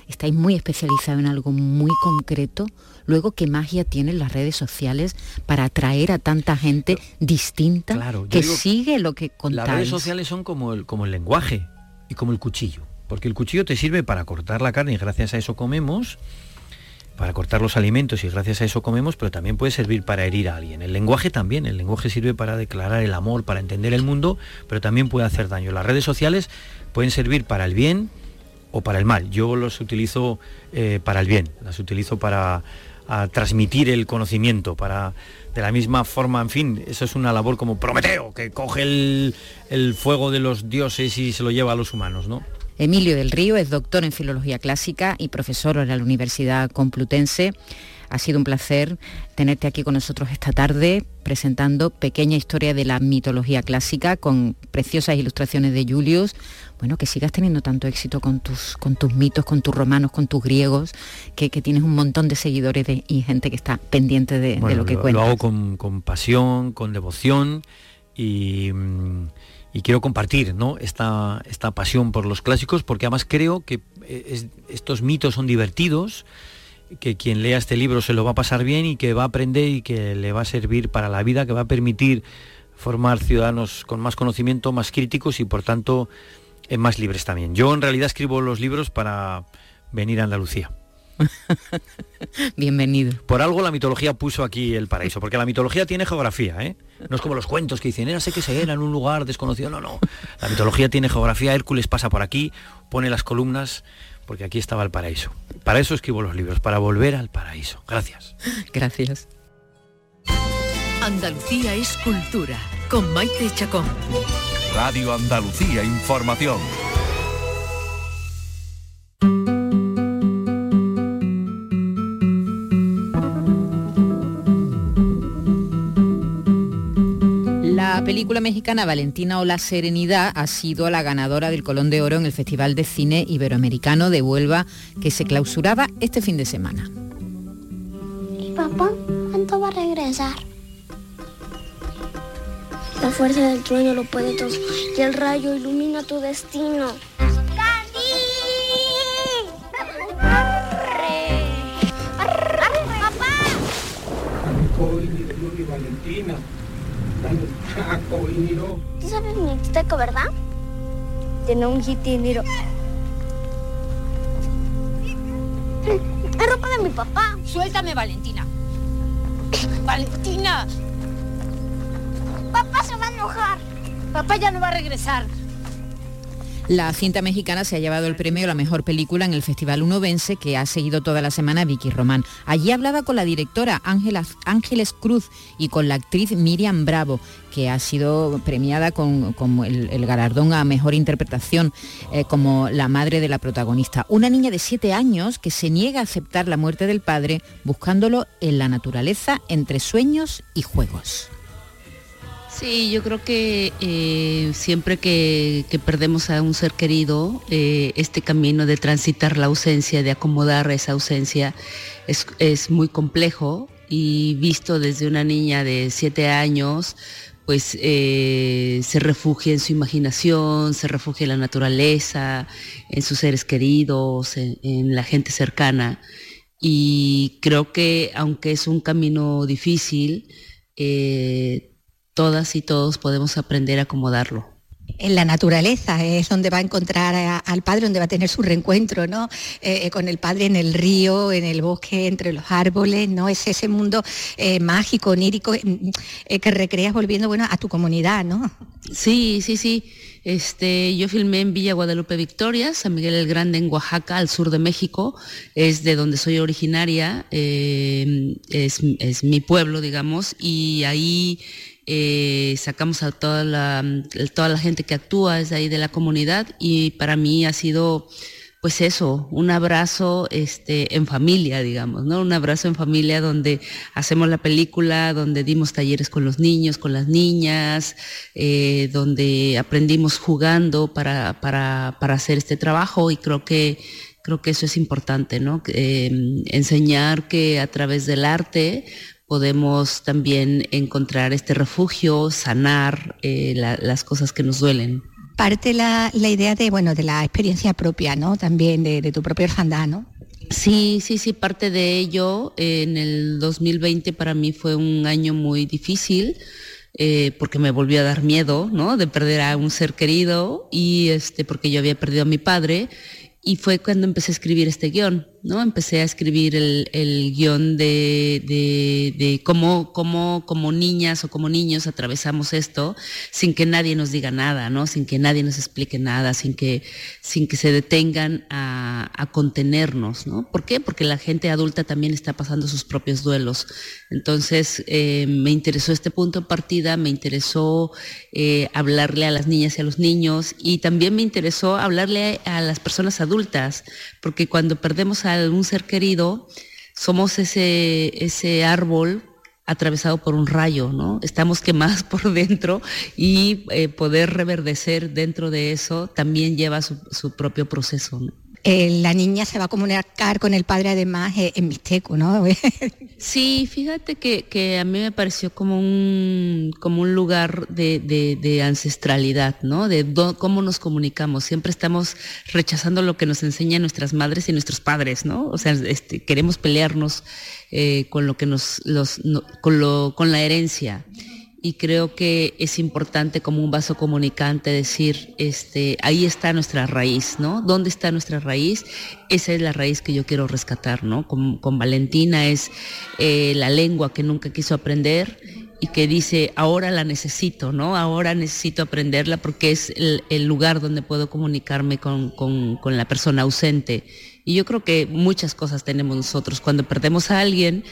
estáis muy especializados en algo muy concreto, luego qué magia tienen las redes sociales para atraer a tanta gente distinta Claro, que sigue lo que contáis. Las redes sociales son como el, como el lenguaje y como el cuchillo. Porque el cuchillo te sirve para cortar la carne y gracias a eso comemos, para cortar los alimentos y gracias a eso comemos, pero también puede servir para herir a alguien. El lenguaje también, el lenguaje sirve para declarar el amor, para entender el mundo, pero también puede hacer daño. Las redes sociales pueden servir para el bien o para el mal. Yo los utilizo eh, para el bien, las utilizo para a transmitir el conocimiento para de la misma forma, en fin, eso es una labor como Prometeo, que coge el, fuego de los dioses y se lo lleva a los humanos, ¿no? Emilio del Río es doctor en Filología Clásica y profesor en la Universidad Complutense. Ha sido un placer tenerte aquí con nosotros esta tarde presentando pequeña historia de la mitología clásica con preciosas ilustraciones de Julius. Bueno, que sigas teniendo tanto éxito con tus, con tus mitos, con tus romanos, con tus griegos, que, tienes un montón de seguidores y gente que está pendiente de, lo que cuentas. Lo hago con, con pasión, con devoción y... Mm, y quiero compartir ¿no? esta, esta pasión por los clásicos porque además creo que eh, estos mitos son divertidos, que quien lea este libro se lo va a pasar bien y que va a aprender y que le va a servir para la vida, que va a permitir formar ciudadanos con más conocimiento, más críticos y por tanto eh, más libres también. Yo en realidad escribo los libros para venir a Andalucía. (laughs) Bienvenido. Por algo la mitología puso aquí el paraíso, porque la mitología tiene geografía, ¿eh? No es como los cuentos que dicen, era sé que se era en un lugar desconocido. No, no. La mitología tiene geografía, Hércules pasa por aquí, pone las columnas, porque aquí estaba el paraíso. Para eso escribo los libros, para volver al paraíso. Gracias. Gracias. Andalucía es cultura, con Maite Chacón. Radio Andalucía Información. La película mexicana Valentina o la Serenidad ha sido la ganadora del Colón de Oro en el Festival de Cine Iberoamericano de Huelva que se clausuraba este fin de semana. ¿Y papá cuánto va a regresar? La fuerza del trueno lo puede todo y el rayo ilumina tu destino. ¡Candy! ¡Arre! ¡Arre, papá! Valentina. ¿Tú sabes mi mixteco, verdad? Tiene un jitiniro. Es ropa de mi papá. Suéltame, Valentina. Valentina. Papá se va a enojar. Papá ya no va a regresar. La cinta mexicana se ha llevado el premio a la mejor película en el Festival Unovense que ha seguido toda la semana Vicky Román. Allí hablaba con la directora Ángeles Cruz y con la actriz Miriam Bravo, que ha sido premiada con, el, galardón a mejor interpretación eh, como la madre de la protagonista. Una niña de siete años que se niega a aceptar la muerte del padre buscándolo en la naturaleza entre sueños y juegos. Sí, yo creo que eh, siempre que, perdemos a un ser querido, eh, este camino de transitar la ausencia, de acomodar esa ausencia, es, muy complejo y visto desde una niña de siete años, pues eh, se refugia en su imaginación, se refugia en la naturaleza, en sus seres queridos, en, la gente cercana. Y creo que aunque es un camino difícil, todas y todos podemos aprender a acomodarlo. En la naturaleza es donde va a encontrar al padre, donde va a tener su reencuentro, ¿no? Eh, eh, con el padre en el río, en el bosque, entre los árboles, ¿no? Es ese mundo eh, mágico, onírico, que recreas volviendo, bueno, a tu comunidad, ¿no? Sí, sí, sí. Este, yo filmé en Villa Guadalupe Victoria, San Miguel el Grande, en Oaxaca, al sur de México. Es de donde soy originaria, es, es mi pueblo, digamos, y ahí eh, sacamos a toda la, toda la gente que actúa desde ahí de la comunidad y para mí ha sido pues eso, un abrazo este, en familia, digamos, ¿no? Un abrazo en familia donde hacemos la película, donde dimos talleres con los niños, con las niñas, eh, donde aprendimos jugando para, para, para, hacer este trabajo y creo que, creo que eso es importante, ¿no? Eh, enseñar que a través del arte podemos también encontrar este refugio, sanar eh, las cosas que nos duelen. Parte la, idea de, bueno, de la experiencia propia, ¿no? También de, tu propia orfandad, ¿no? Sí, sí, sí, parte de ello. En el 2020 para mí fue un año muy difícil. Eh, porque me volvió a dar miedo, ¿no? De perder a un ser querido y este, porque yo había perdido a mi padre y fue cuando empecé a escribir este guion ¿no? Empecé a escribir el, el guion de, de, de cómo, cómo, como niñas o como niños atravesamos esto sin que nadie nos diga nada, ¿no? Sin que nadie nos explique nada, sin que, sin que se detengan a, a contenernos, ¿no? ¿Por qué? Porque la gente adulta también está pasando sus propios duelos. Entonces, eh, me interesó este punto de partida, me interesó eh, hablarle a las niñas y a los niños y también me interesó hablarle a las personas adultas, porque cuando perdemos a algún ser querido, somos ese, ese árbol atravesado por un rayo, ¿no? Estamos quemados (laughs) por dentro y eh, poder reverdecer dentro de eso también lleva su, su propio proceso. Eh, la niña se va a comunicar con el padre además eh, en mixteco, ¿no? (laughs) Sí, fíjate que, que, a mí me pareció como un, como un lugar de, de, ancestralidad, ¿no? De cómo nos comunicamos. Siempre estamos rechazando lo que nos enseñan nuestras madres y nuestros padres, ¿no? O sea, este, queremos pelearnos eh, con lo que nos, los, con, lo, con la herencia y creo que es importante como un vaso comunicante decir, este, ahí está nuestra raíz, ¿no? ¿Dónde está nuestra raíz? Esa es la raíz que yo quiero rescatar, ¿no? Con, Valentina es eh, la lengua que nunca quiso aprender y que dice, ahora la necesito, ¿no? Ahora necesito aprenderla porque es el, el lugar donde puedo comunicarme con, con, con la persona ausente. Y yo creo que muchas cosas tenemos nosotros. Cuando perdemos a alguien,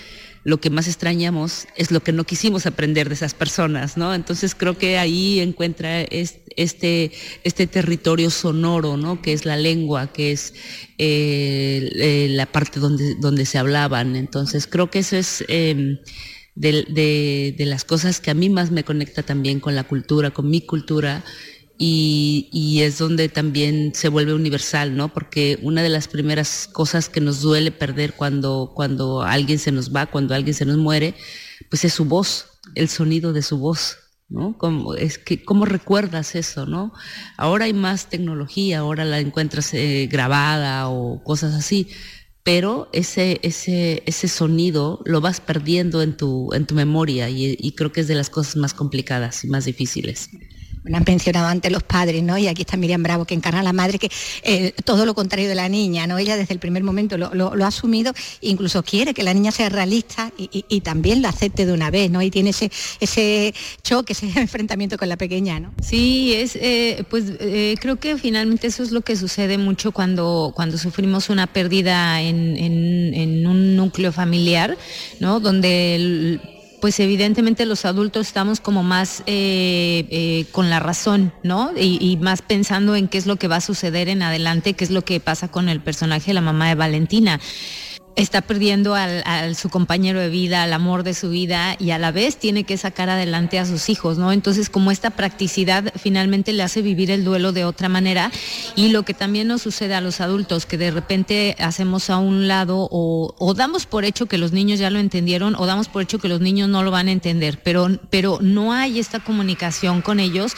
lo que más extrañamos es lo que no quisimos aprender de esas personas, ¿no? Entonces creo que ahí encuentra este, este territorio sonoro, ¿no? Que es la lengua, que es eh, eh, la parte donde, donde se hablaban. Entonces creo que eso es de, de, de las cosas que a mí más me conecta también con la cultura, con mi cultura y, es donde también se vuelve universal, ¿no? Porque una de las primeras cosas que nos duele perder cuando, cuando alguien se nos va, cuando alguien se nos muere, pues es su voz, el sonido de su voz, ¿no? Como, es que, ¿Cómo recuerdas eso, no? Ahora hay más tecnología, ahora la encuentras eh, grabada o cosas así, pero ese, ese, ese sonido lo vas perdiendo en tu, en tu memoria y creo que es de las cosas más complicadas y más difíciles han mencionado antes los padres, ¿no? Y aquí está Miriam Bravo, que encarna a la madre, que eh, todo lo contrario de la niña, ¿no? Ella desde el primer momento lo, ha asumido, incluso quiere que la niña sea realista y, también la acepte de una vez, ¿no? Y tiene ese, choque, ese (laughs) enfrentamiento con la pequeña, ¿no? Sí, es, eh, pues eh, creo que finalmente eso es lo que sucede mucho cuando, cuando sufrimos una pérdida en, un núcleo familiar, ¿no? Donde pues evidentemente los adultos estamos como más eh, eh, con la razón, ¿no? Y, y, más pensando en qué es lo que va a suceder en adelante, qué es lo que pasa con el personaje de la mamá de Valentina está perdiendo al, a su compañero de vida, al amor de su vida y a la vez tiene que sacar adelante a sus hijos, ¿no? Entonces, como esta practicidad finalmente le hace vivir el duelo de otra manera y lo que también nos sucede a los adultos, que de repente hacemos a un lado o, o damos por hecho que los niños ya lo entendieron o damos por hecho que los niños no lo van a entender, pero, pero no hay esta comunicación con ellos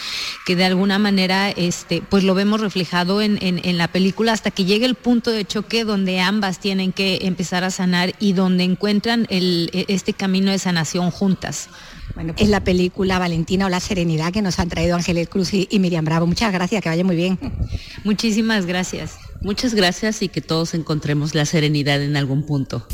que de alguna manera, este, pues lo vemos reflejado en, en, en la película hasta que llegue el punto de choque donde ambas tienen que empezar a sanar y donde encuentran el, este camino de sanación juntas. Bueno, es la película Valentina o la Serenidad que nos han traído Ángeles Cruz y, y Miriam Bravo. Muchas gracias, que vaya muy bien. Muchísimas gracias. Muchas gracias y que todos encontremos la serenidad en algún punto.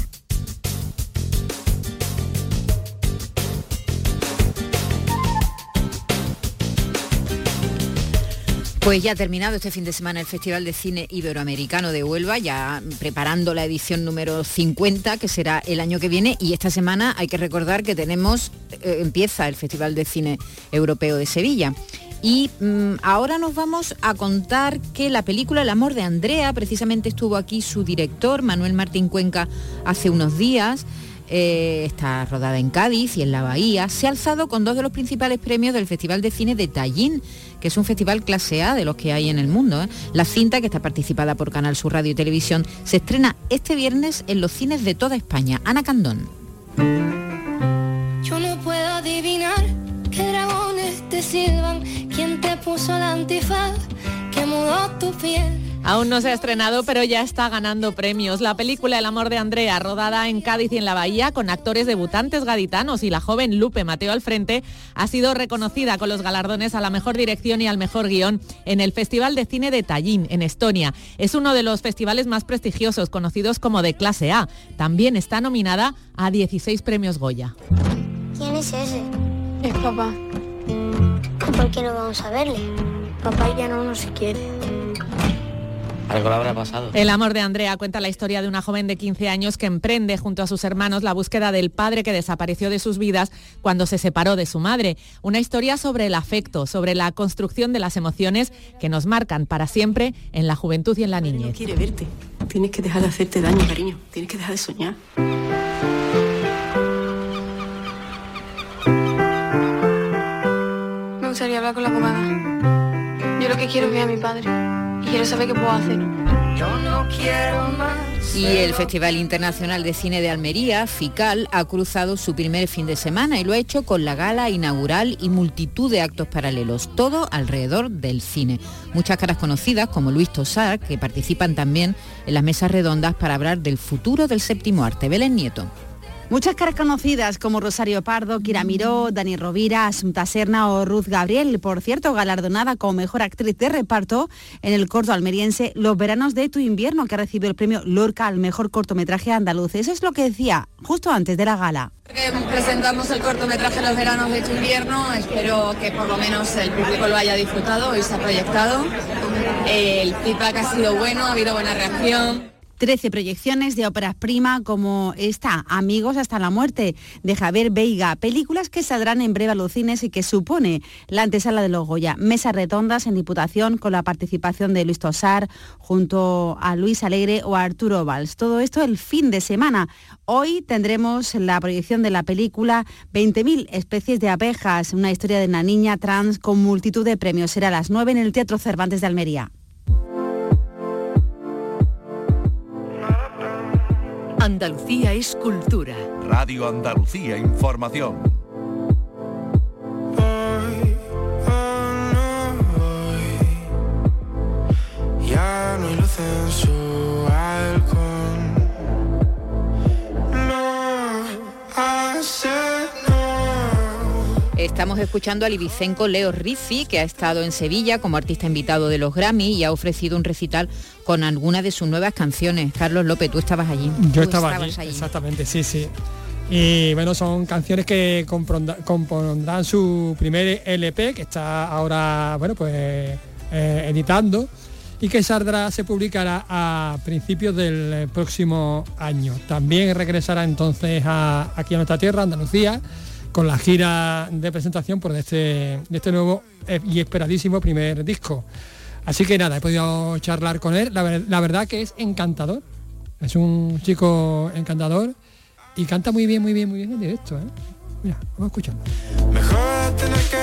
Pues ya ha terminado este fin de semana el Festival de Cine Iberoamericano de Huelva, ya preparando la edición número 50, que será el año que viene, y esta semana hay que recordar que tenemos, eh, empieza el Festival de Cine Europeo de Sevilla. Y mmm, ahora nos vamos a contar que la película El amor de Andrea, precisamente estuvo aquí su director, Manuel Martín Cuenca, hace unos días, eh, está rodada en Cádiz y en la Bahía, se ha alzado con dos de los principales premios del Festival de Cine de Tallín, que es un festival clase A de los que hay en el mundo. ¿eh? La cinta, que está participada por Canal Sur Radio y Televisión, se estrena este viernes en los cines de toda España. Ana Candón. Yo no puedo adivinar qué dragones te silban, quién te puso la antifaz, que mudó tu piel Aún no se ha estrenado, pero ya está ganando premios. La película El amor de Andrea, rodada en Cádiz y en la Bahía, con actores debutantes gaditanos y la joven Lupe Mateo al frente, ha sido reconocida con los galardones a la mejor dirección y al mejor guion en el Festival de Cine de Tallinn, en Estonia. Es uno de los festivales más prestigiosos, conocidos como de clase A. También está nominada a 16 premios Goya. ¿Quién es ese? Es papá. ¿Por qué no vamos a verle? Papá ya no nos quiere. Algo le habrá pasado. El amor de Andrea cuenta la historia de una joven de 15 años que emprende junto a sus hermanos la búsqueda del padre que desapareció de sus vidas cuando se separó de su madre. Una historia sobre el afecto, sobre la construcción de las emociones que nos marcan para siempre en la juventud y en la niñez. No quiere verte. Tienes que dejar de hacerte daño, cariño. Tienes que dejar de soñar. Me gustaría hablar con la abogada. Yo lo que quiero es ver a mi padre. Y quiero saber qué puedo hacer. Yo no quiero más. Y el Festival Internacional de Cine de Almería, FICAL, ha cruzado su primer fin de semana y lo ha hecho con la gala inaugural y multitud de actos paralelos, todo alrededor del cine. Muchas caras conocidas, como Luis Tosar, que participan también en las mesas redondas para hablar del futuro del séptimo arte. Belén Nieto. Muchas caras conocidas como Rosario Pardo, Kira Miró, Dani Rovira, Asunta Serna o Ruth Gabriel, por cierto, galardonada como mejor actriz de reparto en el corto almeriense Los veranos de tu invierno, que recibió el premio Lorca al mejor cortometraje andaluz. Eso es lo que decía justo antes de la gala. Presentamos el cortometraje Los veranos de tu invierno, espero que por lo menos el público lo haya disfrutado, hoy se ha proyectado. El feedback ha sido bueno, ha habido buena reacción. 13 proyecciones de óperas prima como esta, Amigos hasta la muerte, de Javier Veiga, películas que saldrán en breve a los cines y que supone la antesala de los Goya. Mesas redondas en Diputación con la participación de Luis Tosar junto a Luis Alegre o a Arturo Valls. Todo esto el fin de semana. Hoy tendremos la proyección de la película 20.000 especies de abejas, una historia de una niña trans con multitud de premios. Será a las 9 en el Teatro Cervantes de Almería. Andalucía es cultura. Radio Andalucía Información. Ya no hay luz en su balcón. No hace Estamos escuchando al ibicenco Leo Rizzi, que ha estado en Sevilla como artista invitado de los Grammy y ha ofrecido un recital con algunas de sus nuevas canciones. Carlos López, tú estabas allí. Yo estaba allí, allí. exactamente, sí, sí. Y bueno, son canciones que compondrá- compondrán su primer LP, que está ahora, bueno, pues eh, editando y que saldrá, se publicará a principios del próximo año. También regresará entonces a- aquí a nuestra tierra, Andalucía, con la gira de presentación por este, de este nuevo eh, y esperadísimo primer disco. Así que nada, he podido charlar con él. La, ver- la verdad que es encantador. Es un chico encantador y canta muy bien, muy bien, muy bien en directo. ¿eh? Mira, vamos escuchando. Mejor tener que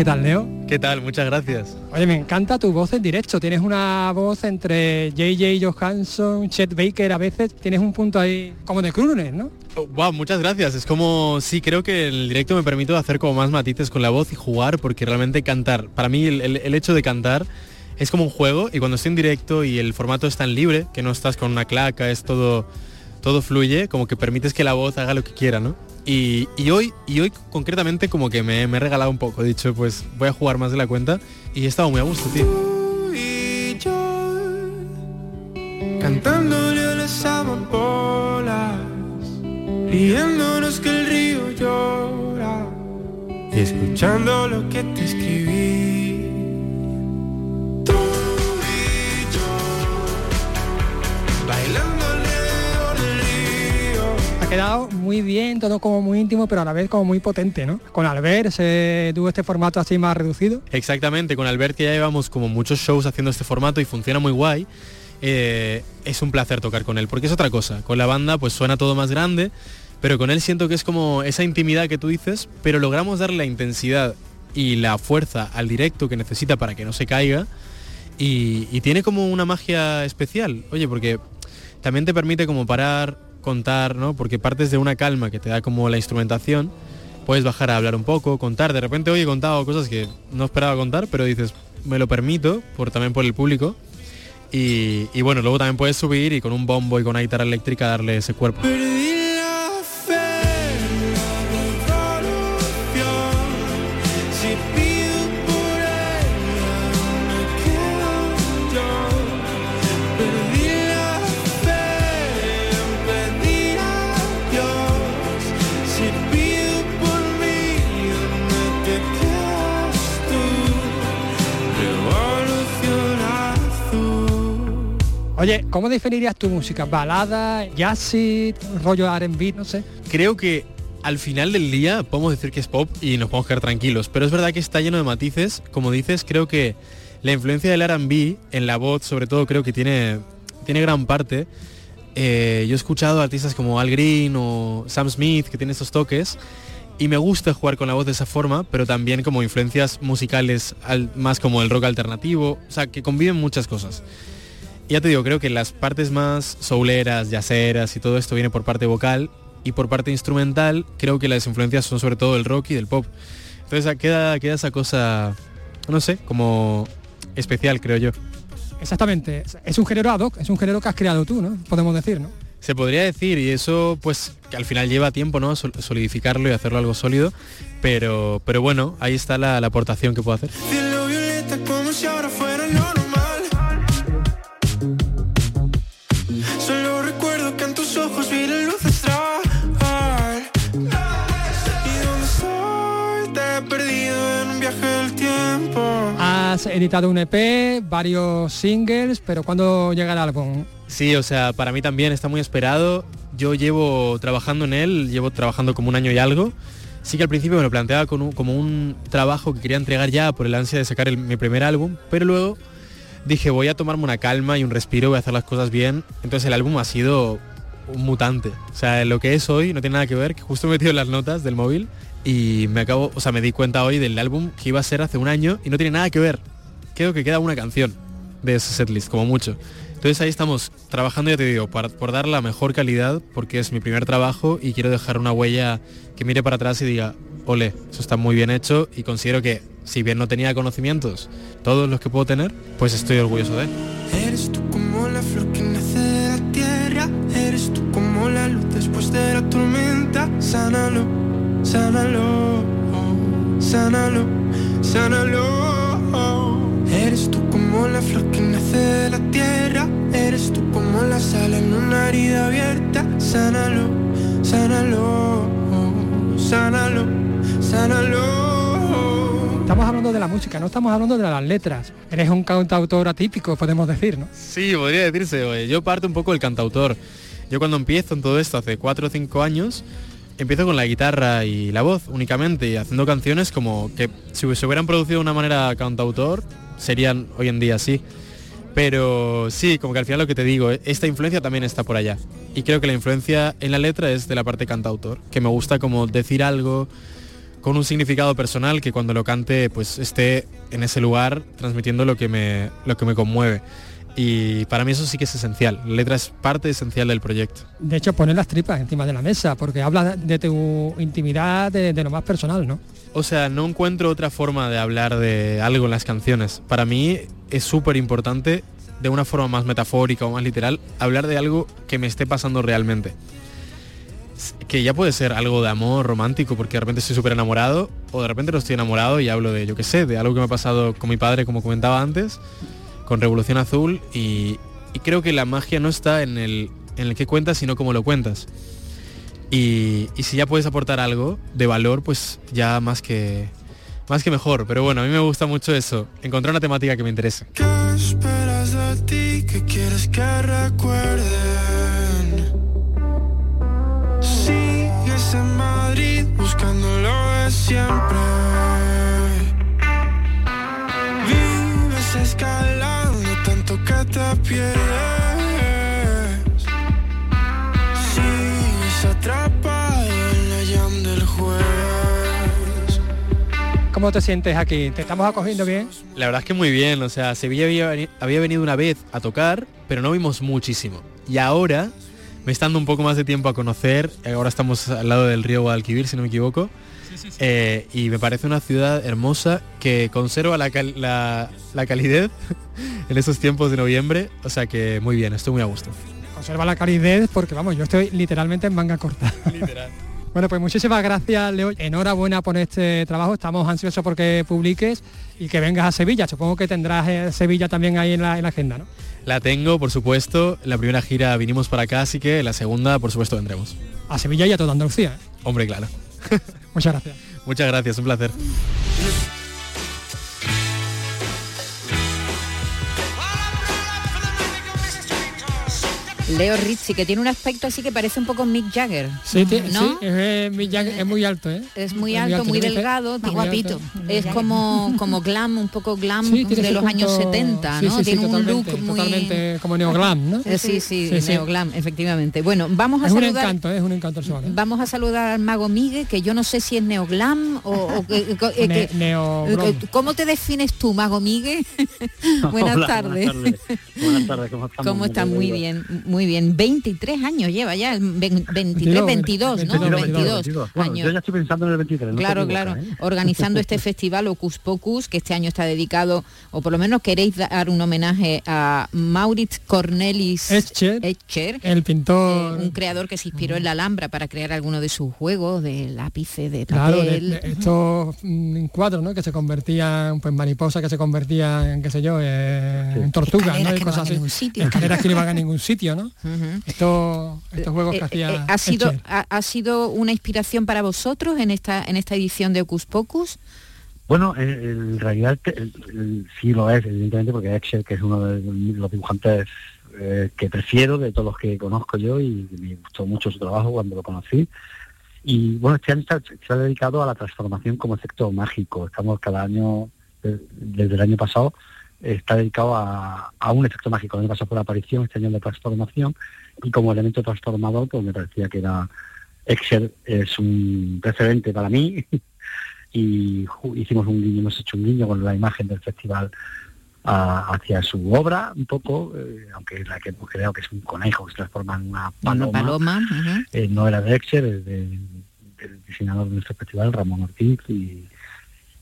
¿qué tal, Leo? ¿Qué tal? Muchas gracias. Oye, me encanta tu voz en directo. Tienes una voz entre JJ Johansson, Chet Baker, a veces tienes un punto ahí como de crooner, ¿no? wow, muchas gracias. Es como, sí, creo que el directo me permite hacer como más matices con la voz y jugar, porque realmente cantar, para mí el, el- el hecho de cantar es como un juego y cuando estoy en directo y el formato es tan libre, que no estás con una claca, es todo, todo fluye, como que permites que la voz haga lo que quiera, ¿no? Y, y hoy, y hoy concretamente como que me, me he regalado un poco, he dicho, pues voy a jugar más de la cuenta y he estado muy a gusto, tío. cantándole a las amapolas, riéndonos que el río llora y escuchando lo que te escribí. Tú y yo quedado muy bien, todo como muy íntimo, pero a la vez como muy potente, ¿no? Con Albert se tuvo este formato así más reducido. Exactamente, con Albert que ya llevamos como muchos shows haciendo este formato y funciona muy guay. eh, es un placer tocar con él, porque es otra cosa. Con la banda pues suena todo más grande, pero con él siento que es como esa intimidad que tú dices, pero logramos darle la intensidad y la fuerza al directo que necesita para que no se caiga. Y, y tiene como una magia especial, oye, porque también te permite como parar, contar, ¿no? Porque partes de una calma que te da como la instrumentación, puedes bajar a hablar un poco, contar, de repente hoy he contado cosas que no esperaba contar, pero dices, me lo permito, por, también por el público. Y, bueno, luego también puedes subir y con un bombo y con una guitarra eléctrica darle ese cuerpo. Oye, ¿cómo definirías tu música? ¿Balada, jazzy, rollo R&B, no sé? Creo que al final del día podemos decir que es pop y nos podemos quedar tranquilos, pero es verdad que está lleno de matices. Como dices, creo que la influencia del R&B en la voz, sobre todo, creo que tiene, tiene gran parte. Eh, yo he escuchado artistas como Al Green o Sam Smith que tienen estos toques y me gusta jugar con la voz de esa forma, pero también como influencias musicales al- más como el rock alternativo, o sea, que conviven muchas cosas. Ya te digo, creo que las partes más souleras, yaceras y todo esto viene por parte vocal y por parte instrumental creo que las influencias son sobre todo del rock y del pop. Entonces ah, queda, queda esa cosa, no sé, como especial creo yo. Exactamente. Es un género ad hoc, es un género que has creado tú, ¿no? Podemos decir, ¿no? Se podría decir y eso pues que al final lleva tiempo, ¿no? Sol- Solidificarlo y hacerlo algo sólido, pero, pero bueno, ahí está la, la aportación que puedo hacer. Editado un EP, varios singles, pero ¿cuándo llega el álbum? Sí, o sea, para mí también está muy esperado. Yo llevo trabajando en él, llevo trabajando como un año y algo. Sí que al principio me lo planteaba como un trabajo que quería entregar ya por el ansia de sacar el- mi primer álbum, pero luego dije voy a tomarme una calma y un respiro, voy a hacer las cosas bien. Entonces el álbum ha sido un mutante. O sea, lo que es hoy no tiene nada que ver, que justo he metido las notas del móvil y me acabo, o sea, me di cuenta hoy del álbum que iba a ser hace un año y no tiene nada que ver. Creo que queda una canción de ese setlist, como mucho. Entonces ahí estamos trabajando, ya te digo, para- por dar la mejor calidad, porque es mi primer trabajo y quiero dejar una huella que mire para atrás y diga, ole, eso está muy bien hecho y considero que, si bien no tenía conocimientos, todos los que puedo tener, pues estoy orgulloso de él. Eres tú como la flor que nace la tierra. Eres tú como la luz después de la tormenta. Sánalo, sánalo, sánalo, sánalo. Eres tú como la flor que nace de la tierra. Eres tú como la sal en una herida abierta. Sánalo, sánalo, sánalo, sánalo. Estamos hablando de la música, no estamos hablando de las letras. Eres un cantautor atípico, podemos decir, ¿no? Sí, podría decirse, oye, yo parto un poco del cantautor. Yo cuando empiezo en todo esto hace 4 o 5 años, empiezo con la guitarra y la voz únicamente y haciendo canciones como que si se hubieran producido de una manera cantautor, serían hoy en día así. Pero sí, como que al final lo que te digo, esta influencia también está por allá. Y creo que la influencia en la letra es de la parte cantautor, que me gusta como decir algo con un significado personal que cuando lo cante pues esté en ese lugar transmitiendo lo que me, lo que me conmueve. Y para mí eso sí que es esencial. La letra es parte esencial del proyecto. De hecho, poner las tripas encima de la mesa, porque habla de tu intimidad, de, de lo más personal, ¿no? O sea, no encuentro otra forma de hablar de algo en las canciones. Para mí es súper importante, de una forma más metafórica o más literal, hablar de algo que me esté pasando realmente. Que ya puede ser algo de amor romántico, porque de repente estoy súper enamorado, o de repente no estoy enamorado y hablo de, yo qué sé, de algo que me ha pasado con mi padre, como comentaba antes, con Revolución Azul y, creo que la magia no está en el, en el que cuentas, sino cómo lo cuentas. Y, si ya puedes aportar algo de valor, pues ya más que, más que mejor. Pero bueno, a mí me gusta mucho eso, encontrar una temática que me interese. ¿Qué esperas de ti? Quieres que recuerden? Sigues en Madrid siempre. Te pierdes. Sigues atrapado en la llama del juez. ¿Cómo te sientes aquí? ¿Te estamos acogiendo bien? La verdad es que muy bien, o sea, Sevilla había, había venido una vez a tocar, pero no vimos muchísimo. Y ahora, me está dando un poco más de tiempo a conocer, ahora estamos al lado del río Guadalquivir, si no me equivoco, eh, y me parece una ciudad hermosa que conserva la, cal- la, la calidez (laughs) en esos tiempos de noviembre, o sea que muy bien, estoy muy a gusto. Conserva la calidez porque, vamos, yo estoy literalmente en manga corta. (laughs) Literal. (laughs) Bueno, pues muchísimas gracias, Leo. Enhorabuena por este trabajo. Estamos ansiosos porque publiques y que vengas a Sevilla. Supongo que tendrás eh, Sevilla también ahí en la, en la agenda, ¿no? La tengo, por supuesto, la primera gira vinimos para acá, así que la segunda, por supuesto, vendremos. A Sevilla y a toda Andalucía. ¿eh? Hombre, claro. Muchas gracias. Muchas gracias, un placer. Leo Rizzi, que tiene un aspecto así que parece un poco Mick Jagger. Sí, ¿no? sí, es, eh, muy ya- es muy alto, ¿eh? Es muy Es alto, muy delgado, muy tiene- alto. Es como, como glam, un poco glam Sí, de los años punto- 70, sí, ¿no? sí, sí, tiene un look muy... totalmente como neoglam, ¿no? Eh, Sí, sí, Sí, sí. neoglam, efectivamente. Bueno, vamos a Es un saludar... encanto, es un encanto el chaval. ¿eh? Vamos a saludar al mago Migue, que yo no sé si es neoglam o... o eh, Ne- que- neoglam. eh, ¿Cómo te defines tú, mago Migue? (laughs) buenas Hola, tardes. Buenas tardes, Buenas tardes, ¿cómo (laughs) estamos? ¿Cómo está? Muy Muy bien. bien, muy bien. 23 años lleva ya, el ve- 23, 22, ¿no? 22, Bueno, años. yo ya estoy pensando en el 23. no Claro, claro. ¿eh? Organizando (laughs) este festival Ocus Pocus, que este año está dedicado, o por lo menos queréis dar un homenaje a Maurits Cornelis Escher, Escher, el pintor... un creador que se inspiró en la Alhambra para crear algunos de sus juegos de lápices, de Claro, de, papel. de estos mm, cuadros, ¿no? Que se convertían, pues mariposas que se convertían en, qué sé yo, eh, en tortugas, ¿no? Y no cosas a así. Escaleras que no iban a ningún sitio, ¿no? Estos, estos juegos que Eh, hacía eh, ha sido ha, ha sido una inspiración para vosotros en esta en esta edición de Ocus Pocus Bueno, en, en realidad el- el- sí lo es, evidentemente, porque Excel, que es uno de los dibujantes eh, que prefiero de todos los que conozco yo y me gustó mucho su trabajo cuando lo conocí. Y bueno, este año está- se ha dedicado a la transformación como efecto mágico. Estamos cada año, desde el año pasado, está dedicado a, a un efecto mágico. El año pasado fue la aparición, este año la transformación. Y como elemento transformador, pues me parecía que era Excel es un referente para mí (laughs) y hicimos un guiño, hemos hecho un guiño con la imagen del festival a- hacia su obra un poco, eh, aunque la que hemos creado que es un conejo que se transforma en una paloma, una paloma eh, no era de Excel, es de- del diseñador de nuestro festival, Ramón Ortiz, y,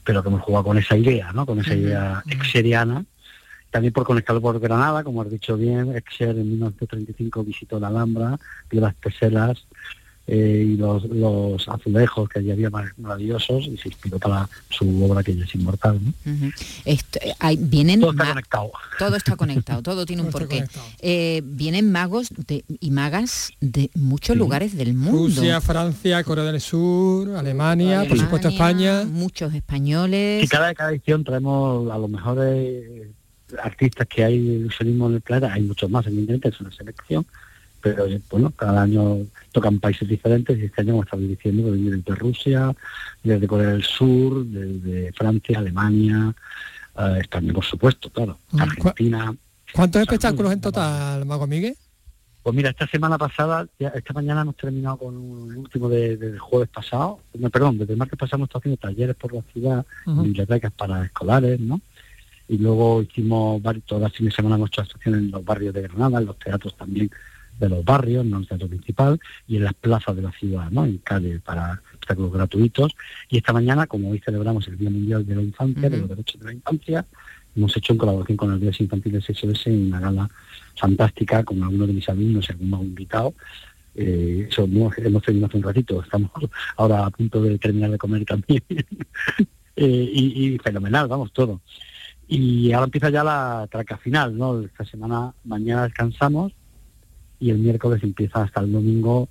pero que hemos jugado con esa idea, ¿no? con esa idea exeriana. También por conectarlo por Granada, como has dicho bien, Excel en 1935 visitó la Alhambra, vio las teselas eh, y los, los azulejos que allí había mar- maravillosos y se inspiró para su obra que ya es inmortal. ¿no? Esto, eh, hay- vienen Todo está conectado. todo está conectado, todo tiene un Todo porqué. Eh, vienen magos de- y magas de muchos lugares del mundo. Rusia, Francia, Corea del Sur, Alemania, por supuesto España. muchos españoles. Y cada, cada edición traemos a los mejores artistas que hay de en el planeta, hay muchos más, evidentemente, es una selección, pero bueno, cada año tocan países diferentes y este año, como estaba diciendo, desde Rusia, desde Corea del Sur, desde Francia, Alemania, eh, España, por supuesto, claro, Mm, Argentina. ¿Cuántos espectáculos en total, Mago Miguel? Pues mira, esta semana pasada, ya esta mañana hemos terminado con un- el último de- del jueves pasado, no, perdón, desde el martes pasado hemos estado haciendo talleres por la ciudad, bibliotecas para escolares, ¿no? Y luego hicimos varios, todas las fines de semana hemos hecho actuaciones en los barrios de Granada, en los teatros también de los barrios, no en el teatro principal, y en las plazas de la ciudad, ¿no? En calle para espectáculos gratuitos. Y esta mañana, como hoy celebramos el Día Mundial de la Infancia, de los derechos de la infancia, hemos hecho en colaboración con las días infantiles SOS en una gala fantástica con algunos de mis alumnos y algunos invitados. Eh, eso hemos, hemos terminado hace un ratito, estamos (laughs) ahora a punto de terminar de comer también. (laughs) Eh, y, y fenomenal, vamos, todo. Y ahora empieza ya la traca final, ¿no? Esta semana, mañana descansamos y el miércoles empieza hasta el domingo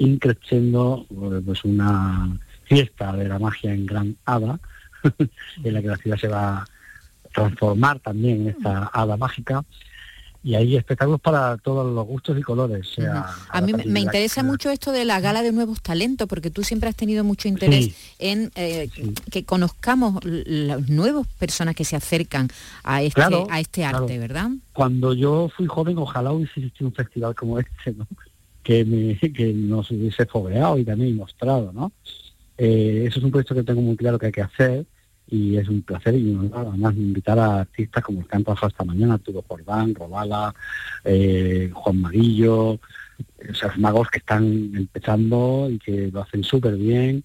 increciendo pues una fiesta de la magia en Gran Hada, (laughs) en la que la ciudad se va a transformar también en esta hada mágica. Y hay espectáculos para todos los gustos y colores. Sea, A mí me- interesa mucho esto de la gala de nuevos talentos, porque tú siempre has tenido mucho interés Sí. en eh, que conozcamos las nuevas personas que se acercan a este, Claro, a este claro. arte, ¿verdad? Cuando yo fui joven, ojalá hubiese existido un festival como este, ¿no? que, me, que nos hubiese fogueado y también mostrado. ¿no? Eh, eso es un proyecto que tengo muy claro que hay que hacer y es un placer y un honor, además invitar a artistas como el que han trabajado esta mañana, Arturo Jordán, Robala, eh, Juan Marillo, sea, magos que están empezando y que lo hacen súper bien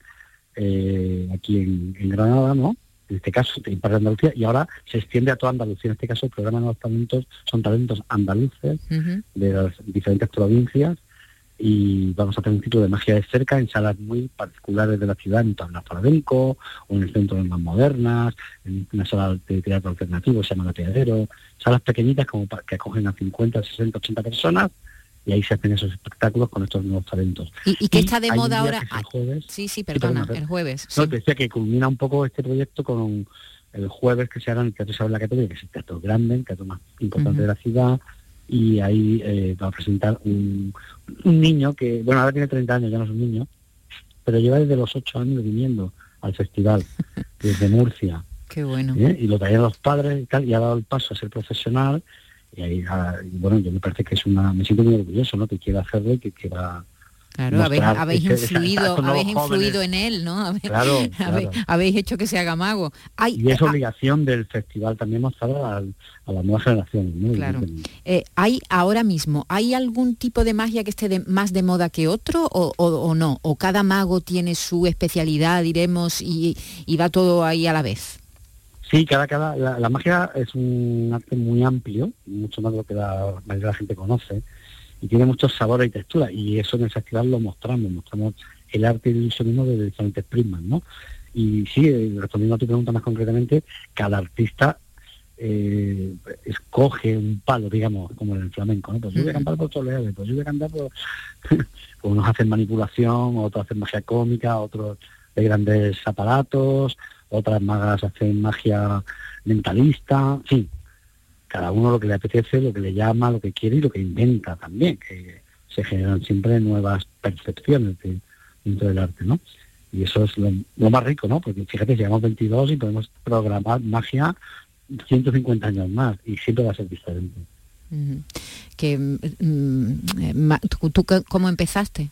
eh, aquí en, en Granada, ¿no? En este caso, de Andalucía, y ahora se extiende a toda Andalucía. En este caso, el programa de Nuevos Talentos son talentos andaluces de las diferentes provincias y vamos a tener un ciclo de magia de cerca en salas muy particulares de la ciudad, en Tabla Flamenco o en el Centro de las Modernas, en una sala de teatro alternativo, se llama La Teadero, salas pequeñitas como pa- que acogen a 50, 60, 80 personas y ahí se hacen esos espectáculos con estos nuevos talentos. Y, y que está de moda ahora. jueves. sí, sí, perdona, el jueves. No, sí. te decía que culmina un poco este proyecto con el jueves que se hará en el Teatro Isabel la Católica, que es el teatro grande, el teatro más importante de la ciudad, y ahí eh, va a presentar un, un niño que, bueno, ahora tiene 30 años, ya no es un niño, pero lleva desde los 8 años viniendo al festival, (laughs) desde Murcia, Qué bueno. ¿eh? y lo traían los padres y tal, y ha dado el paso a ser profesional, y ahí, ah, y bueno, yo me parece que es una, me siento muy orgulloso, ¿no?, que quiera hacerlo y que quiera... Claro, habéis, habéis (laughs) influido, (laughs) habéis influido en él, ¿no? (laughs) Habéis, Claro, habéis- claro. habéis hecho que se haga mago. Hay, Y es eh, obligación del festival también mostrar a, a las nuevas generaciones. ¿no? Claro. Eh, ¿Hay ahora mismo, hay algún tipo de magia que esté de- más de moda que otro o, o- o no? ¿O cada mago tiene su especialidad, diremos, y, y va todo ahí a la vez? Sí, cada, cada, la, la magia es un arte muy amplio, mucho más de lo que la mayoría de la gente conoce, y tiene muchos sabores y texturas, y eso en el festival lo mostramos, mostramos el arte y el ilusionismo de diferentes prismas, ¿no? Y sí, eh, respondiendo a tu pregunta más concretamente, cada artista eh, escoge un palo, digamos, como en el flamenco, ¿no? Pues yo voy a cantar por Toledo, pues yo voy a cantar por... (laughs) unos hacen manipulación, otros hacen magia cómica, otros de grandes aparatos, otras magas hacen magia mentalista, en fin, cada uno lo que le apetece, lo que le llama, lo que quiere y lo que inventa también, que se generan siempre nuevas percepciones de- dentro del arte, ¿no? Y eso es lo, lo más rico, ¿no? Porque fíjate, llegamos 22 y podemos programar magia 150 años más y siempre va a ser diferente. Que, mm, mm, ¿tú, cómo empezaste?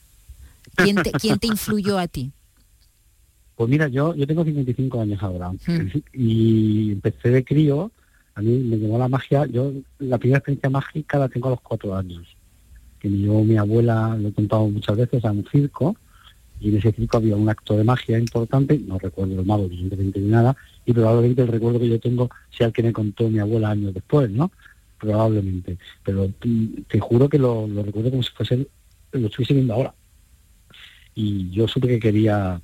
¿Quién te, quién te influyó a ti? Pues mira, yo, yo tengo 55 años ahora y empecé de crío, a mí me llamó la magia, yo la primera experiencia mágica la tengo a los cuatro años, que me llevó mi abuela, lo he contado muchas veces, a un circo, y en ese circo había un acto de magia importante, no recuerdo el mago evidentemente ni nada, y probablemente el recuerdo que yo tengo sea el que me contó mi abuela años después, ¿no? Probablemente, pero te juro que lo, lo recuerdo como si fuese, lo estuviese viendo ahora. Y yo supe que quería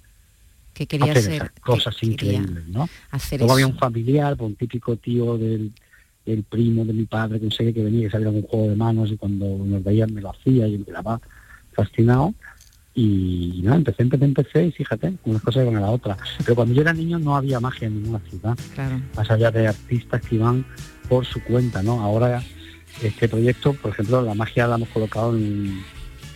Que quería hacer cosas que increíbles, ¿no? hacer Luego había un familiar, un típico tío del, del primo de mi padre, que no sé que venía que salía con un juego de manos y cuando nos veían me lo hacía y me quedaba fascinado. Y, nada, empecé, empecé, empecé y fíjate, unas cosas iban a la otra. Pero cuando yo era niño no había magia en ninguna ciudad, Claro. más allá de artistas que iban por su cuenta, ¿no? Ahora este proyecto, por ejemplo, la magia la hemos colocado en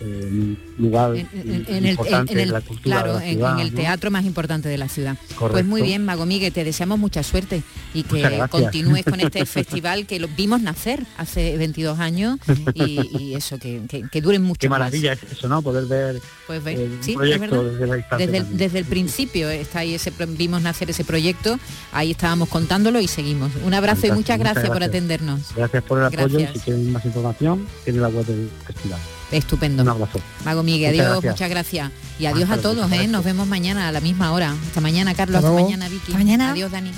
un lugar En, en- en el, importante en el- de la cultura claro, de la en- ciudad, en el ¿no? teatro más importante de la ciudad. Pues Correcto. muy bien, Mago Miguel, te deseamos mucha suerte y que continúes con este (laughs) festival que lo vimos nacer hace 22 años y, y eso, que, que, que duren mucho Qué más. maravilla es eso, ¿no? Poder ver Pues el sí, proyecto desde la distancia. Desde el, también. desde el principio está ahí ese vimos nacer ese proyecto, ahí estábamos contándolo y seguimos. Un abrazo y muchas muchas gracias por atendernos. Gracias por el apoyo y si quieren más información, tiene la web del festival. Estupendo. Un abrazo. Mago Miguel, Muchas adiós, gracias. muchas gracias. Y adiós a todos, ¿eh? Nos vemos mañana a la misma hora. Hasta mañana, Carlos. Hasta Hasta, mañana, Vicky. Hasta mañana. Adiós, Dani.